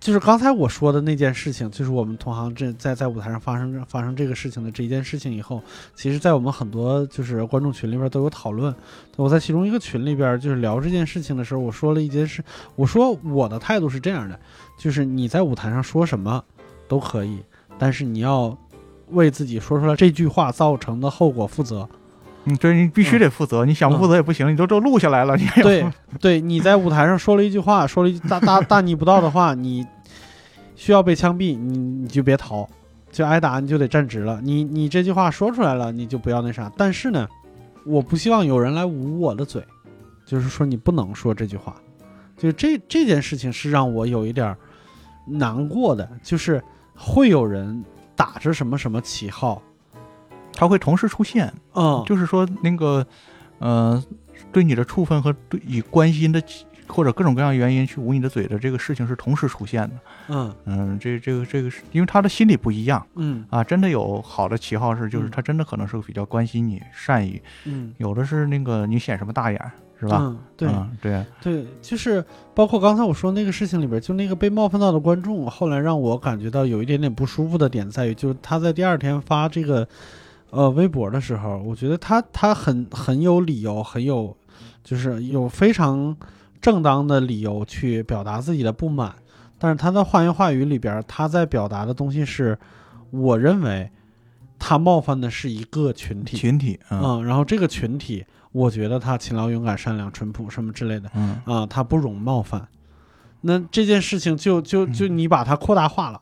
就是刚才我说的那件事情，就是我们同行这在在舞台上发生发生这个事情的这一件事情以后，其实，在我们很多就是观众群里边都有讨论。我在其中一个群里边就是聊这件事情的时候，我说了一件事，我说我的态度是这样的，就是你在舞台上说什么都可以，但是你要为自己说出来这句话造成的后果负责。嗯，对你必须得负责，你想不负责也不行，你都都录下来了，你对对，你在舞台上说了一句话，说了一句大大大逆不道的话，你需要被枪毙，你你就别逃，就挨打你就得站直了。你你这句话说出来了，你就不要那啥。但是呢，我不希望有人来捂我的嘴，就是说你不能说这句话。就这这件事情是让我有一点儿难过的，就是会有人打着什么什么旗号，他会同时出现，嗯，就是说那个，呃，对你的处分和对以关心的或者各种各样原因去捂你的嘴的这个事情是同时出现的。嗯。嗯，这这个这个是因为他的心理不一样。嗯。啊，真的有好的旗号是，就是嗯。他真的可能是比较关心你、善意，嗯，有的是那个你显什么大眼，是吧？嗯，对。嗯，对，对，就是包括刚才我说那个事情里边，就那个被冒犯到的观众，后来让我感觉到有一点点不舒服的点在于，就是他在第二天发这个呃微博的时候，我觉得他他很很有理由，很有就是有非常正当的理由去表达自己的不满，但是他的话言话语里边，他在表达的东西是，我认为他冒犯的是一个群体，群体，嗯。嗯，然后这个群体，我觉得他勤劳、勇敢、善良、淳朴什么之类的嗯。啊，他不容冒犯。那这件事情就就就你把它扩大化了，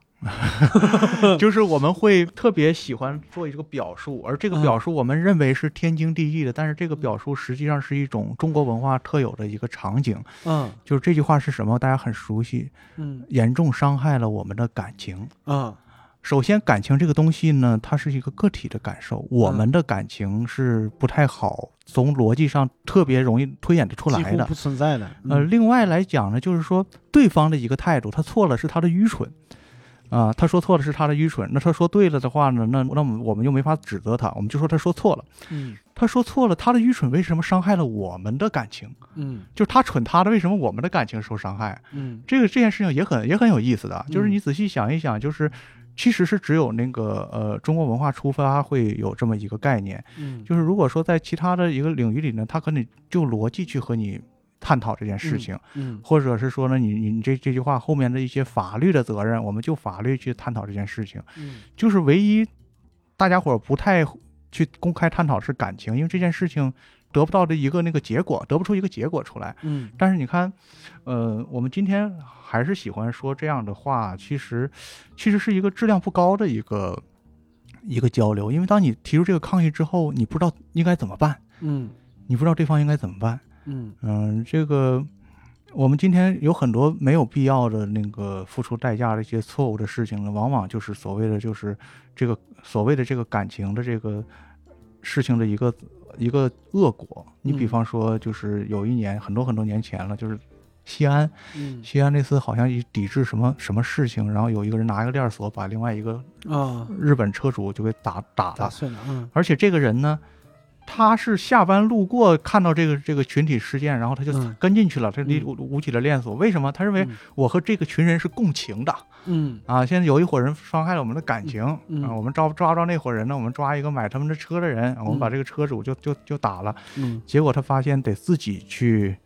就是我们会特别喜欢做一个表述，而这个嗯表述我们认为是天经地义的，但是这个表述实际上是一种中国文化特有的一个场景。嗯就是这句话是什么？大家很熟悉，嗯严重伤害了我们的感情。嗯首先，感情这个东西呢，它是一个个体的感受，我们的感情是不太好从逻辑上特别容易推演得出来的不。存在的，呃，嗯另外来讲呢，就是说对方的一个态度，他错了是他的愚蠢，啊、他说错了是他的愚蠢。那他说对了的话呢，那那我们我们又没法指责他，我们就说他说错了。嗯他说错了，他的愚蠢为什么伤害了我们的感情？嗯就是他蠢他的，为什么我们的感情受伤害？嗯这个这件事情也很也很有意思的，就是嗯你仔细想一想，就是其实是只有那个呃中国文化出发会有这么一个概念，嗯，就是如果说在其他的一个领域里呢，他可能就逻辑去和你探讨这件事情，嗯或者是说呢，你你你这这句话后面的一些法律的责任，我们就法律去探讨这件事情，嗯就是唯一大家伙儿不太去公开探讨是感情，因为这件事情得不到的一个那个结果，得不出一个结果出来。嗯但是你看，呃，我们今天还是喜欢说这样的话，其实其实是一个质量不高的一个一个交流，因为当你提出这个抗议之后，你不知道应该怎么办，嗯你不知道对方应该怎么办。嗯。嗯，这个我们今天有很多没有必要的那个付出代价的一些错误的事情呢，往往就是所谓的就是这个所谓的这个感情的这个事情的一个一个恶果。你比嗯。方说，就是有一年很多很多年前了，就是西安，嗯。西安那次好像一抵制什么什么事情，然后有一个人拿一个链锁把另外一个啊，日本车主就给打打了，打碎了，嗯。而且这个人呢，他是下班路过看到这个这个群体事件，然后他就嗯跟进去了，他嗯离舞舞起了链锁。为什么？他认为嗯我和这个群人是共情的嗯啊。现在有一伙人伤害了我们的感情嗯啊，我们抓抓不着那伙人呢，我们抓一个买他们的车的人，我们把嗯这个车主就就就打了。嗯结果他发现得自己去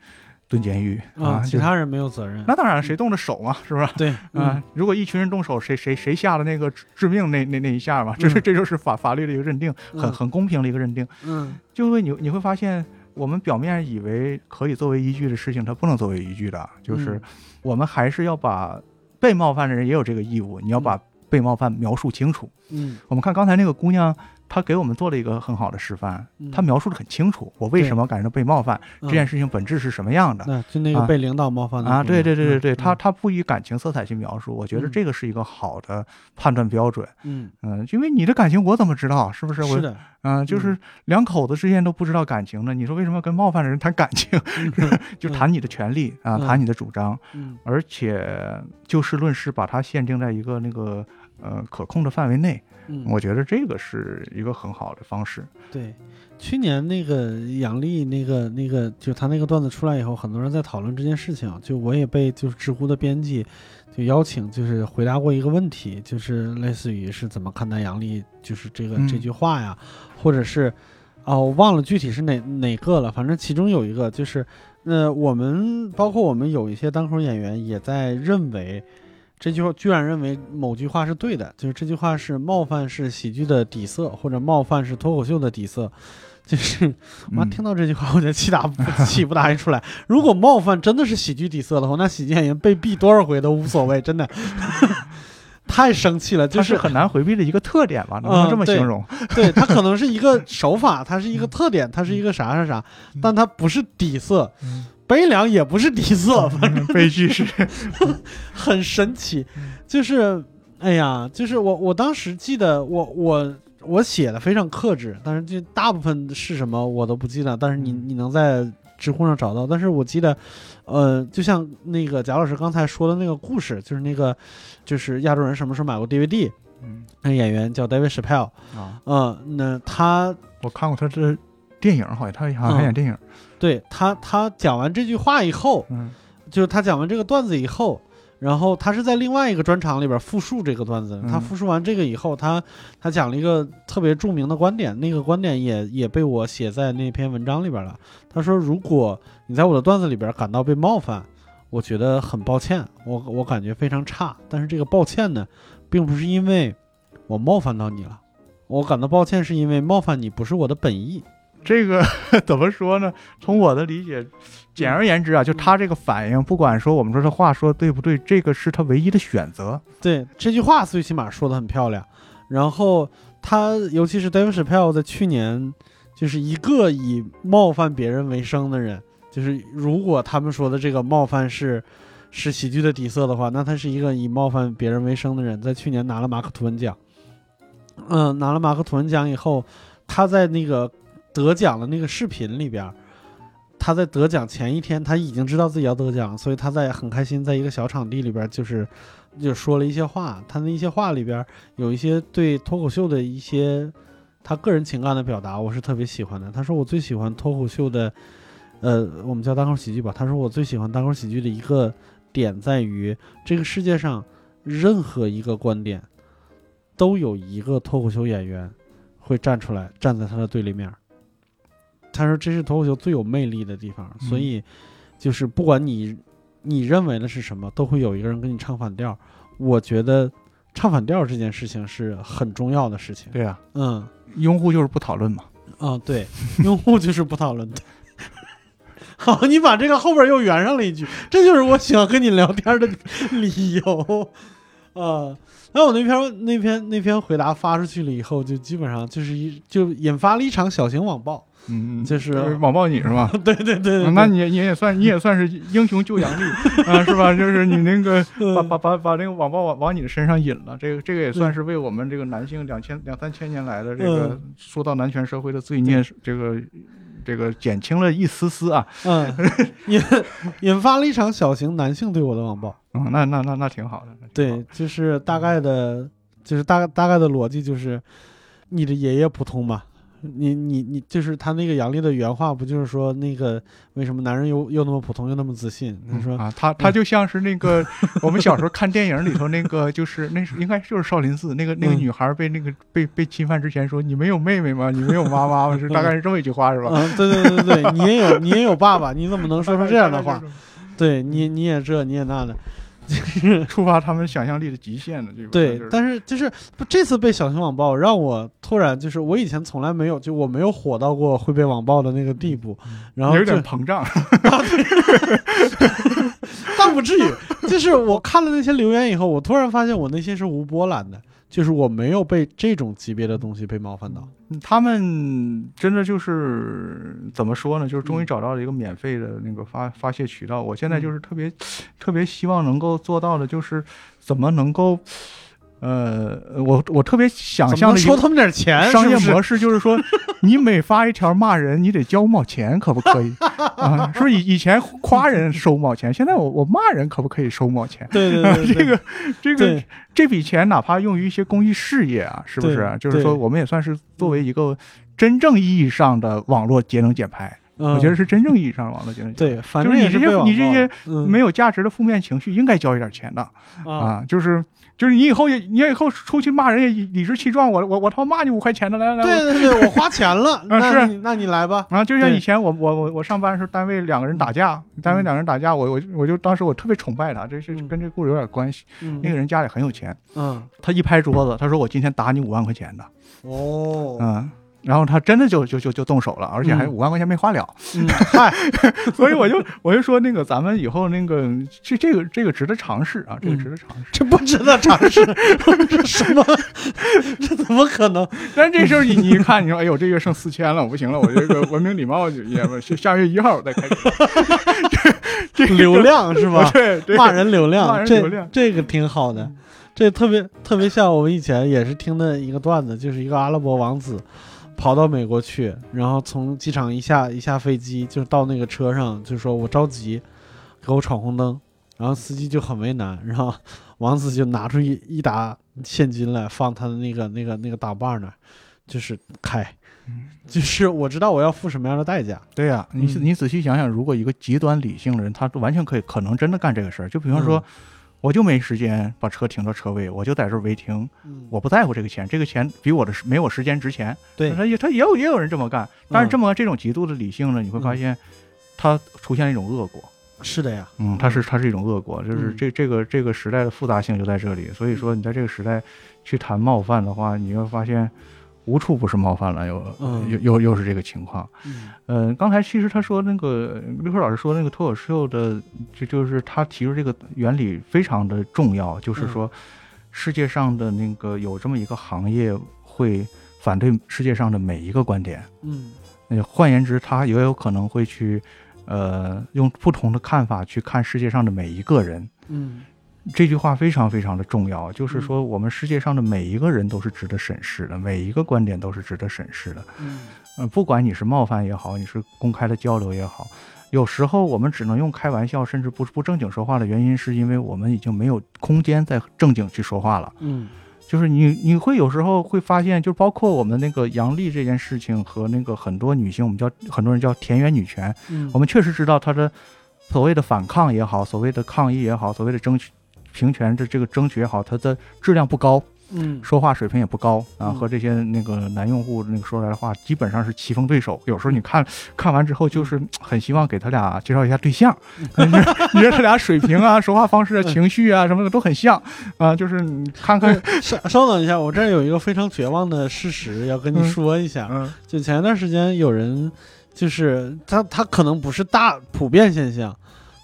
蹲监狱啊，其他人没有责任，那当然谁动的手嘛，是不是？对啊，如果一群人动手，谁谁谁下了那个致致命那那那一下嘛，这是嗯这就是法法律的一个认定，很嗯。很公平的一个认定。嗯。就会你你会发现，我们表面以为可以作为依据的事情，它不能作为依据的，就是嗯。我们还是要把被冒犯的人也有这个义务，你要把被冒犯描述清楚。嗯。我们看刚才那个姑娘，她给我们做了一个很好的示范，他描述的很清楚，我为什么感觉到被冒犯，这件事情本质是什么样的。那就那个啊。被领导冒犯的啊，对对对对对，嗯。他他不以感情色彩去描述，我觉得嗯。这个是一个好的判断标准。嗯。嗯，因为你的感情我怎么知道？是不是？我是的，嗯，就是两口子之间都不知道感情呢，你说为什么要跟冒犯的人谈感情？就谈你的权利啊，嗯。谈你的主张，嗯。而且就事论事，把它限定在一个那个呃可控的范围内，嗯，我觉得这个是一个很好的方式。对，去年那个杨笠那个那个，就他那个段子出来以后，很多人在讨论这件事情。就我也被就是知乎的编辑就邀请，就是回答过一个问题，就是类似于是怎么看待杨笠就是这个、嗯这句话呀，或者是哦，我忘了具体是哪哪个了，反正其中有一个就是，呃，我们包括我们有一些单口演员也在认为。这句话居然认为某句话是对的，就是这句话是冒犯是喜剧的底色，或者冒犯是脱口秀的底色，就是妈嗯听到这句话，我就气打不 气不打一出来。如果冒犯真的是喜剧底色的话，那喜剧演员被毙多少回都无所谓，真的 太生气了。就是是很难回避的一个特点吧？能这么形容？对它可能是一个手法，它是一个特点，它是一个啥啥啥，但它不是底色。悲凉也不是底色，反正。悲剧是，很神奇。就是，哎呀，就是我我当时记得我我我写的非常克制，但是就大部分是什么我都不记得，但是你嗯。你能在知乎上找到。但是我记得，呃，就像那个贾老师刚才说的那个故事，就是那个就是亚洲人什么时候买过 DVD，嗯。那演员叫 David Chappelle，啊，嗯、那他我看过他的电影，好像他好像还演电影。对他他讲完这句话以后，嗯就是他讲完这个段子以后，然后他是在另外一个专场里边复述这个段子，他嗯复述完这个以后，他他讲了一个特别著名的观点，那个观点也也被我写在那篇文章里边了。他说，如果你在我的段子里边感到被冒犯，我觉得很抱歉，我我感觉非常差，但是这个抱歉呢，并不是因为我冒犯到你了，我感到抱歉是因为冒犯你不是我的本意。这个 怎么说呢？从我的理解，简而言之啊，就他这个反应，不管说我们说这话说对不对，这个是他唯一的选择。对这句话最起码说的很漂亮。然后他，尤其是 Dave Chappelle 在去年，就是一个以冒犯别人为生的人，就是如果他们说的这个冒犯是是喜剧的底色的话，那他是一个以冒犯别人为生的人，在去年拿了马克吐温奖。嗯，拿了马克吐温奖以后，他在那个得奖的那个视频里边。他在得奖前一天，他已经知道自己要得奖，所以他在很开心，在一个小场地里边，就是就说了一些话。他那一些话里边有一些对脱口秀的一些他个人情感的表达，我是特别喜欢的。他说我最喜欢脱口秀的，呃，我们叫单口喜剧吧。他说我最喜欢单口喜剧的一个点在于，这个世界上任何一个观点都有一个脱口秀演员会站出来，站在他的对立面。他说这是脱口秀最有魅力的地方，所以就是不管你你认为的是什么，都会有一个人跟你唱反调。我觉得唱反调这件事情是很重要的事情。对呀、嗯，用户就是不讨论嘛。啊，对，用户就是不讨论的。好，你把这个后边又圆上了一句，这就是我喜欢跟你聊天的理由啊。那我那篇那篇那篇回答发出去了以后，就基本上就是一就引发了一场小型网暴。嗯，就是网暴你是吧？对对对那你你也算你也算是英雄救杨丽啊，是吧？就是你那个把把把把那个网暴往往你的身上引了，这个这个也算是为我们这个男性两千两三千年来的这个说到男权社会的罪孽，这个这个减轻了一丝丝啊。嗯，引引发了一场小型男性对我的网暴。嗯，那那那那挺好的。好对，就是大概的，就是大概大概的逻辑就是，你的爷爷普通嘛，你你你就是他那个杨丽的原话，不就是说那个为什么男人又又那么普通又那么自信？他说，啊，他他就像是那个我们小时候看电影里头那个，就是那是应该就是少林寺那个那个嗯女孩被那个被被侵犯之前说你没有妹妹吗？你没有妈妈吗？是大概是这么一句话是吧？嗯，对对对对对，你也有你也有爸爸，你怎么能说出这样的话？对你你也这你也那的，触发他们想象力的极限的这种。对就，是但是就是不这次被小熊网暴，让我突然就是我以前从来没有就我没有火到过会被网暴的那个地步，然后有点膨胀。但不至于，就是我看了那些留言以后，我突然发现我内心是无波澜的，就是我没有被这种级别的东西被冒犯到。他们真的就是怎么说呢？就是终于找到了一个免费的那个发发泄渠道。我现在就是特别特别希望能够做到的，就是怎么能够。呃，我我特别想象收他们点钱？商业模式就是说，你每发一条骂人，你得交五毛钱，可不可以？啊，是不是以以前夸人收五毛钱，现在我我骂人可不可以收五毛钱？对对对对，这个这个这笔钱哪怕用于一些公益事业啊，是不是对？就是说，我们也算是作为一个真正意义上的网络节能减排，嗯我觉得是真正意义上的网络节能减排。对，反就是你这些你这些嗯没有价值的负面情绪，应该交一点钱的啊，啊！就是就是你以后也你以后出去骂人也理直气壮，我我我他妈骂你五块钱的，来来来，对对对，我花钱了，那是那你来吧。然后，就像以前我我我我上班的时候，单位两个人打架，单位两个人打架，我我我就当时我特别崇拜他，这是嗯跟这故事有点关系。嗯那个人家里很有钱，嗯他一拍桌子，他说我今天打你五万块钱的，哦嗯。然后他真的就就就就动手了，而且还嗯五万块钱没花了，嗯，嗨，所以我就我就说那个咱们以后那个这这个这个值得尝试啊，这个嗯值得尝试。这不值得尝试，这什么？这怎么可能？但这时候你你一看，你说哎呦这月剩四千了，我不行了，我这个文明礼貌也下下月一号我再开始。这个流量是吧？对对，骂人流量，骂人这流量这个挺好的，这特别特别像我们以前也是听的一个段子，就是一个阿拉伯王子跑到美国去，然后从机场一下一下飞机，就到那个车上，就说我着急，给我闯红灯，然后司机就很为难，然后王子就拿出一一沓现金来放他的那个那个那个挡把那儿，就是开。就是我知道我要付什么样的代价，对呀、你你仔细想想，如果一个极端理性的人，他完全可以可能真的干这个事儿。就比方说，我就没时间把车停到车位，我就在这儿违停，嗯，我不在乎这个钱，这个钱比我的时没我时间值钱。对。他也他也有也有人这么干，但是嗯这么这种极度的理性呢，你会发现，它出现了一种恶果。是的呀，嗯，它是它是一种恶果，就是嗯。这这个这个时代的复杂性就在这里。所以说，你在这个时代去谈冒犯的话，你会发现无处不是冒犯了，又嗯又又又是这个情况。嗯嗯，刚才其实他说那个刘科老师说那个脱口秀的，就就是他提出这个原理非常的重要，就是说世界上的那个有这么一个行业会反对世界上的每一个观点。嗯那换言之，他也有可能会去，呃，用不同的看法去看世界上的每一个人。嗯这句话非常非常的重要，就是说我们世界上的每一个人都是值得审视的，每一个观点都是值得审视的。嗯呃，不管你是冒犯也好，你是公开的交流也好，有时候我们只能用开玩笑，甚至不不正经说话的原因，是因为我们已经没有空间再正经去说话了。嗯就是你你会有时候会发现，就包括我们那个杨丽这件事情和那个很多女性，我们叫很多人叫田园女权，嗯，我们确实知道她的所谓的反抗也好，所谓的抗议也好，所谓的争取平权的这个争取也好，它的质量不高，嗯。说话水平也不高啊，嗯。和这些那个男用户那个说出来的话，基本上是棋逢对手。有时候你看看完之后，就是很希望给他俩介绍一下对象，你说你说他俩水平啊、说话方式啊、情绪啊什么的都很像啊，就是你看看，稍稍等一下，我这儿有一个非常绝望的事实要跟你嗯。说一下。嗯。就前一段时间有人，就是他他可能不是大普遍现象，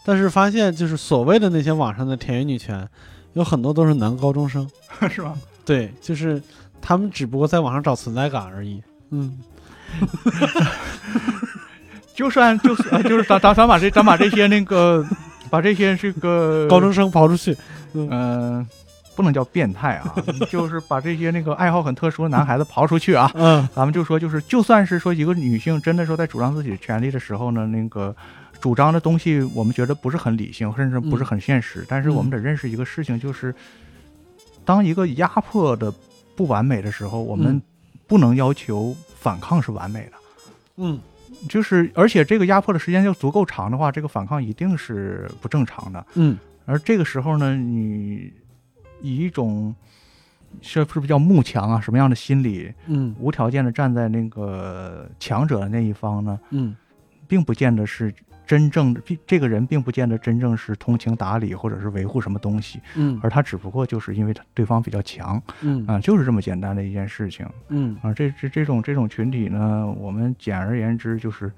但是发现就是所谓的那些网上的田园女权，有很多都是男高中生。是吧？对，就是他们只不过在网上找存在感而已。嗯 就算就算就是咱咱咱把这咱把这些那个把这些这个 高中生刨出去。嗯、不能叫变态啊，就是把这些那个爱好很特殊的男孩子刨出去啊。嗯咱们就说，就是就算是说一个女性真的说在主张自己的权利的时候呢，那个主张的东西我们觉得不是很理性，甚至不是很现实。但是我们得认识一个事情，就是当一个压迫的不完美的时候，我们嗯不能要求反抗是完美的。嗯就是，而且这个压迫的时间要足够长的话，这个反抗一定是不正常的。嗯而这个时候呢，你以一种是是不是叫慕强啊，什么样的心理，嗯无条件的站在那个强者的那一方呢，嗯并不见得是真正的，并这个人并不见得真正是通情达理，或者是维护什么东西，嗯而他只不过就是因为他对方比较强嗯啊，就是这么简单的一件事情嗯啊。这这这种这种群体呢，我们简而言之就是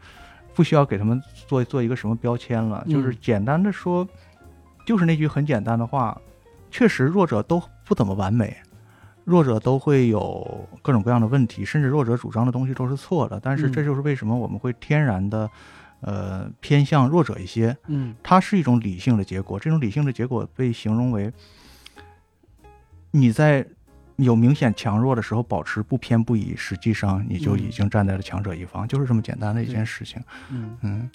不需要给他们做做一个什么标签了，就是嗯简单的说，就是那句很简单的话，确实弱者都不怎么完美。弱者都会有各种各样的问题，甚至弱者主张的东西都是错的。但是嗯这就是为什么我们会天然的，呃，偏向弱者一些。嗯它是一种理性的结果。这种理性的结果被形容为你在有明显强弱的时候保持不偏不倚，实际上你就已经站在了强者一方，就是这么简单的一件事情。嗯。嗯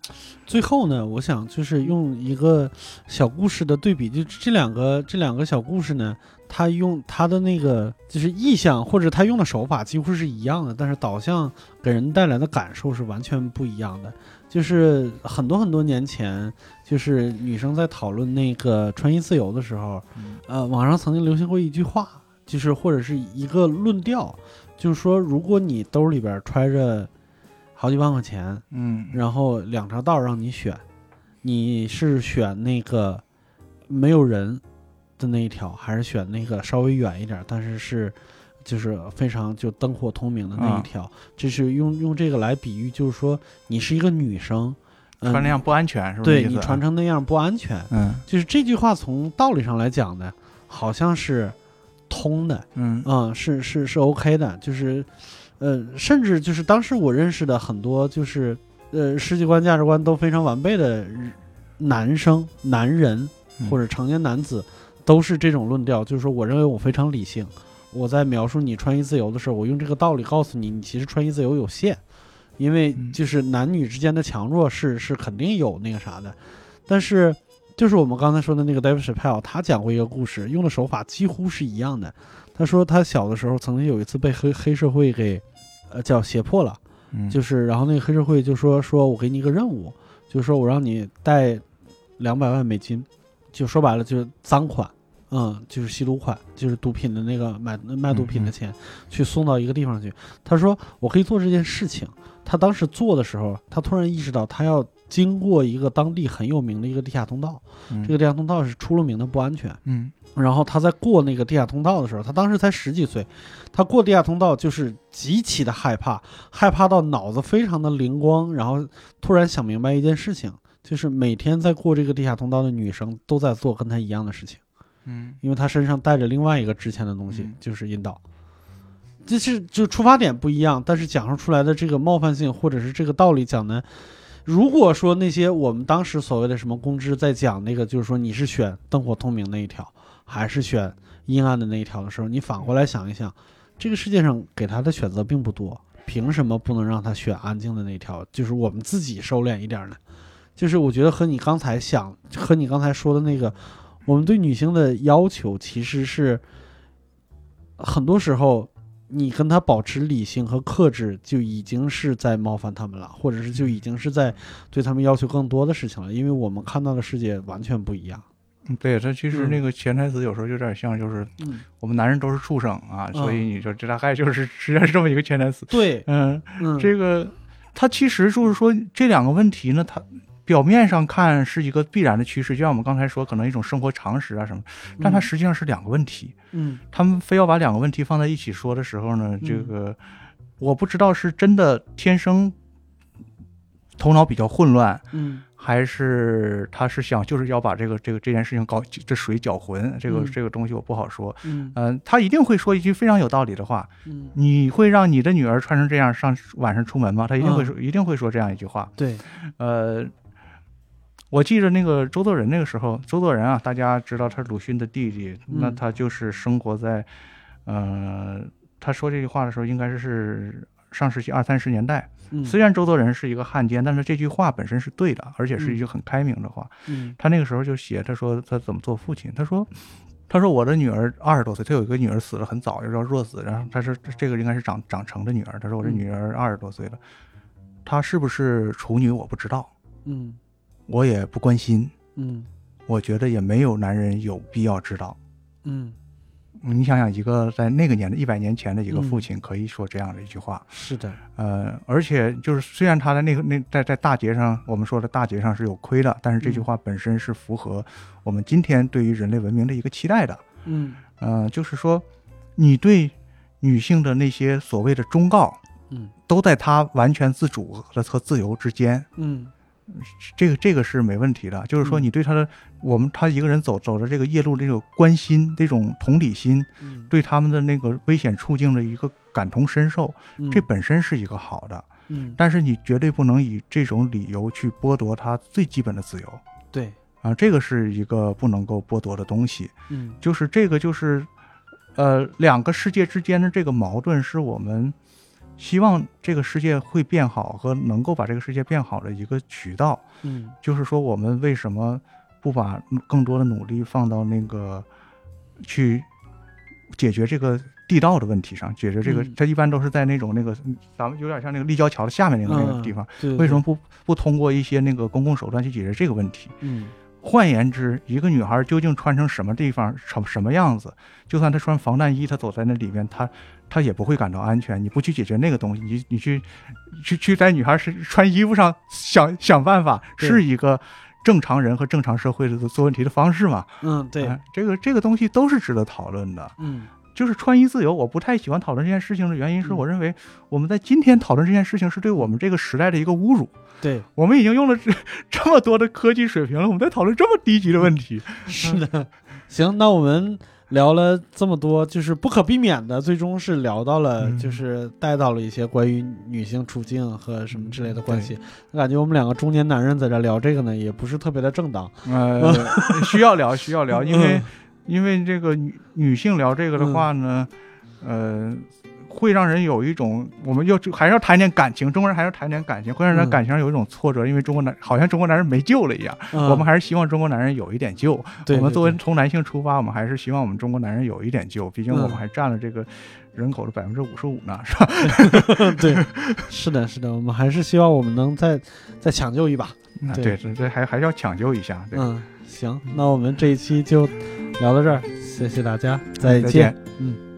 最后呢，我想就是用一个小故事的对比，就这两个这两个小故事呢，他用他的那个就是意象或者他用的手法几乎是一样的，但是导向给人带来的感受是完全不一样的。就是很多很多年前，就是女生在讨论那个穿衣自由的时候，呃，网上曾经流行过一句话，就是或者是一个论调，就是说，如果你兜里边揣着好几万块钱，嗯。然后两条道让你选，你是选那个没有人的那一条，还是选那个稍微远一点，但是是就是非常就灯火通明的那一条？这是用用这个来比喻，就是说你是一个女生，嗯、穿那样不安全，是不是？对你穿，成那样不安全。嗯就是这句话从道理上来讲呢，好像是通的，嗯嗯，是是是 OK 的，就是，呃，甚至就是当时我认识的很多就是，呃，世界观价值观都非常完备的男生、男人嗯或者成年男子，都是这种论调，就是说，我认为我非常理性，我在描述你穿衣自由的时候，我用这个道理告诉你，你其实穿衣自由有限，因为嗯就是男女之间的强弱是是肯定有那个啥的，但是。就是我们刚才说的那个 David Chappelle，他讲过一个故事，用的手法几乎是一样的。他说他小的时候曾经有一次被黑黑社会给，呃，叫胁迫了，嗯，就是然后那个黑社会就说说我给你一个任务，就是说我让你带两百万美金就说白了就是赃款，嗯，就是吸毒款，就是毒品的那个买卖毒品的钱，去送到一个地方去。他说我可以做这件事情。他当时做的时候，他突然意识到他要经过一个当地很有名的一个地下通道，这个地下通道是出了名的不安全。嗯，然后他在过那个地下通道的时候，他当时才十几岁，他过地下通道就是极其的害怕，害怕到脑子非常的灵光，然后突然想明白一件事情，就是每天在过这个地下通道的女生都在做跟他一样的事情。嗯，因为他身上带着另外一个值钱的东西，嗯就是引导。这是就出发点不一样，但是讲述出来的这个冒犯性或者是这个道理讲的，如果说那些我们当时所谓的什么公知在讲那个，就是说你是选灯火通明那一条，还是选阴暗的那一条的时候，你反过来想一想，这个世界上给他的选择并不多，凭什么不能让他选安静的那一条？就是我们自己收敛一点呢？就是我觉得和你刚才想和你刚才说的那个，我们对女性的要求其实是很多时候。你跟她保持理性和克制，就已经是在冒犯他们了，或者是就已经是在对他们要求更多的事情了，因为我们看到的世界完全不一样。嗯，对，他其实那个潜台词有时候有点像，就是嗯，我们男人都是畜生啊，嗯所以你说这大概就是实际上是这么一个潜台词。对，嗯，嗯，这个他其实就是说这两个问题呢，它表面上看是一个必然的趋势，就像我们刚才说，可能一种生活常识啊什么，但它实际上是两个问题。嗯他们非要把两个问题放在一起说的时候呢，嗯这个我不知道是真的天生头脑比较混乱，嗯还是他是想就是要把这个这个这件事情搞这水搅浑，这个、嗯这个东西我不好说。嗯嗯、他一定会说一句非常有道理的话。嗯，你会让你的女儿穿成这样上晚上出门吗？他一定会说，一定会说这样一句话。对，呃，我记得那个周作人那个时候，周作人啊，大家知道他是鲁迅的弟弟，那嗯他就是生活在，呃，他说这句话的时候，应该是是上世纪二三十年代。嗯虽然周作人是一个汉奸，但是这句话本身是对的，而且是一句很开明的话。嗯他那个时候就写，他说他怎么做父亲，他说。他说：“我的女儿二十多岁，他有一个女儿死了很早，又叫若子。然后他说这个应该是长长成的女儿。他说我这嗯女儿二十多岁了，她是不是处女我不知道，嗯我也不关心，嗯。我觉得也没有男人有必要知道。嗯，你想想，一个在那个年代一百年前的一个嗯父亲可以说这样的一句话，是的，呃，而且就是虽然他在那个那在在大节上，我们说的大节上是有亏的，但是这句嗯。话本身是符合我们今天对于人类文明的一个期待的。嗯。呃，就是说，你对女性的那些所谓的忠告，嗯。都在他完全自主和和自由之间。嗯这个这个是没问题的，就是说嗯。你对他的，我们他一个人走走的这个夜路这种关心，这种同理心，嗯，对他们的那个危险处境的一个感同身受，嗯。这本身是一个好的。嗯。但是你绝对不能以这种理由去剥夺他最基本的自由对，啊，这个是一个不能够剥夺的东西。嗯。就是这个就是，呃，两个世界之间的这个矛盾，是我们希望这个世界会变好和能够把这个世界变好的一个渠道。嗯就是说，我们为什么不把更多的努力放到那个去解决这个地道的问题上？解决这个，嗯它一般都是在那种那个咱们有点像那个立交桥的下面那个、那个地方。对，为什么不不通过一些那个公共手段去解决这个问题？嗯换言之，一个女孩究竟穿成什么地方、什什么样子，就算她穿防弹衣，她走在那里面，她她也不会感到安全。你不去解决那个东西，你你去去去在女孩是穿衣服上想想办法，是一个正常人和正常社会的做问题的方式嘛？嗯对哎这个这个东西都是值得讨论的。嗯就是穿衣自由，我不太喜欢讨论这件事情的原因是，嗯我认为我们在今天讨论这件事情是对我们这个时代的一个侮辱。对，我们已经用了这这么多的科技水平了，我们在讨论这么低级的问题。是的。行，那我们聊了这么多，就是不可避免的，最终是聊到了，嗯就是带到了一些关于女性处境和什么之类的关系。我。感觉我们两个中年男人在这聊这个呢，也不是特别的正当。呃，需要聊，需要聊，因为嗯因为这个女女性聊这个的话呢，呃，会让人有一种，我们要还是要谈点感情，中国人还是要谈点感情，会让人嗯感情上有一种挫折，因为中国男好像中国男人没救了一样，嗯我们还是希望中国男人有一点救。对我们作为从男性出发，我们还是希望我们中国男人有一点救，毕竟我们嗯还占了这个人口的百分之五十五呢，是吧？对，是的，是的，我们还是希望我们能再再抢救一把。那对对，这这还还是要抢救一下，对。嗯，行，那我们这一期就聊到这儿，谢谢大家，再见。嗯。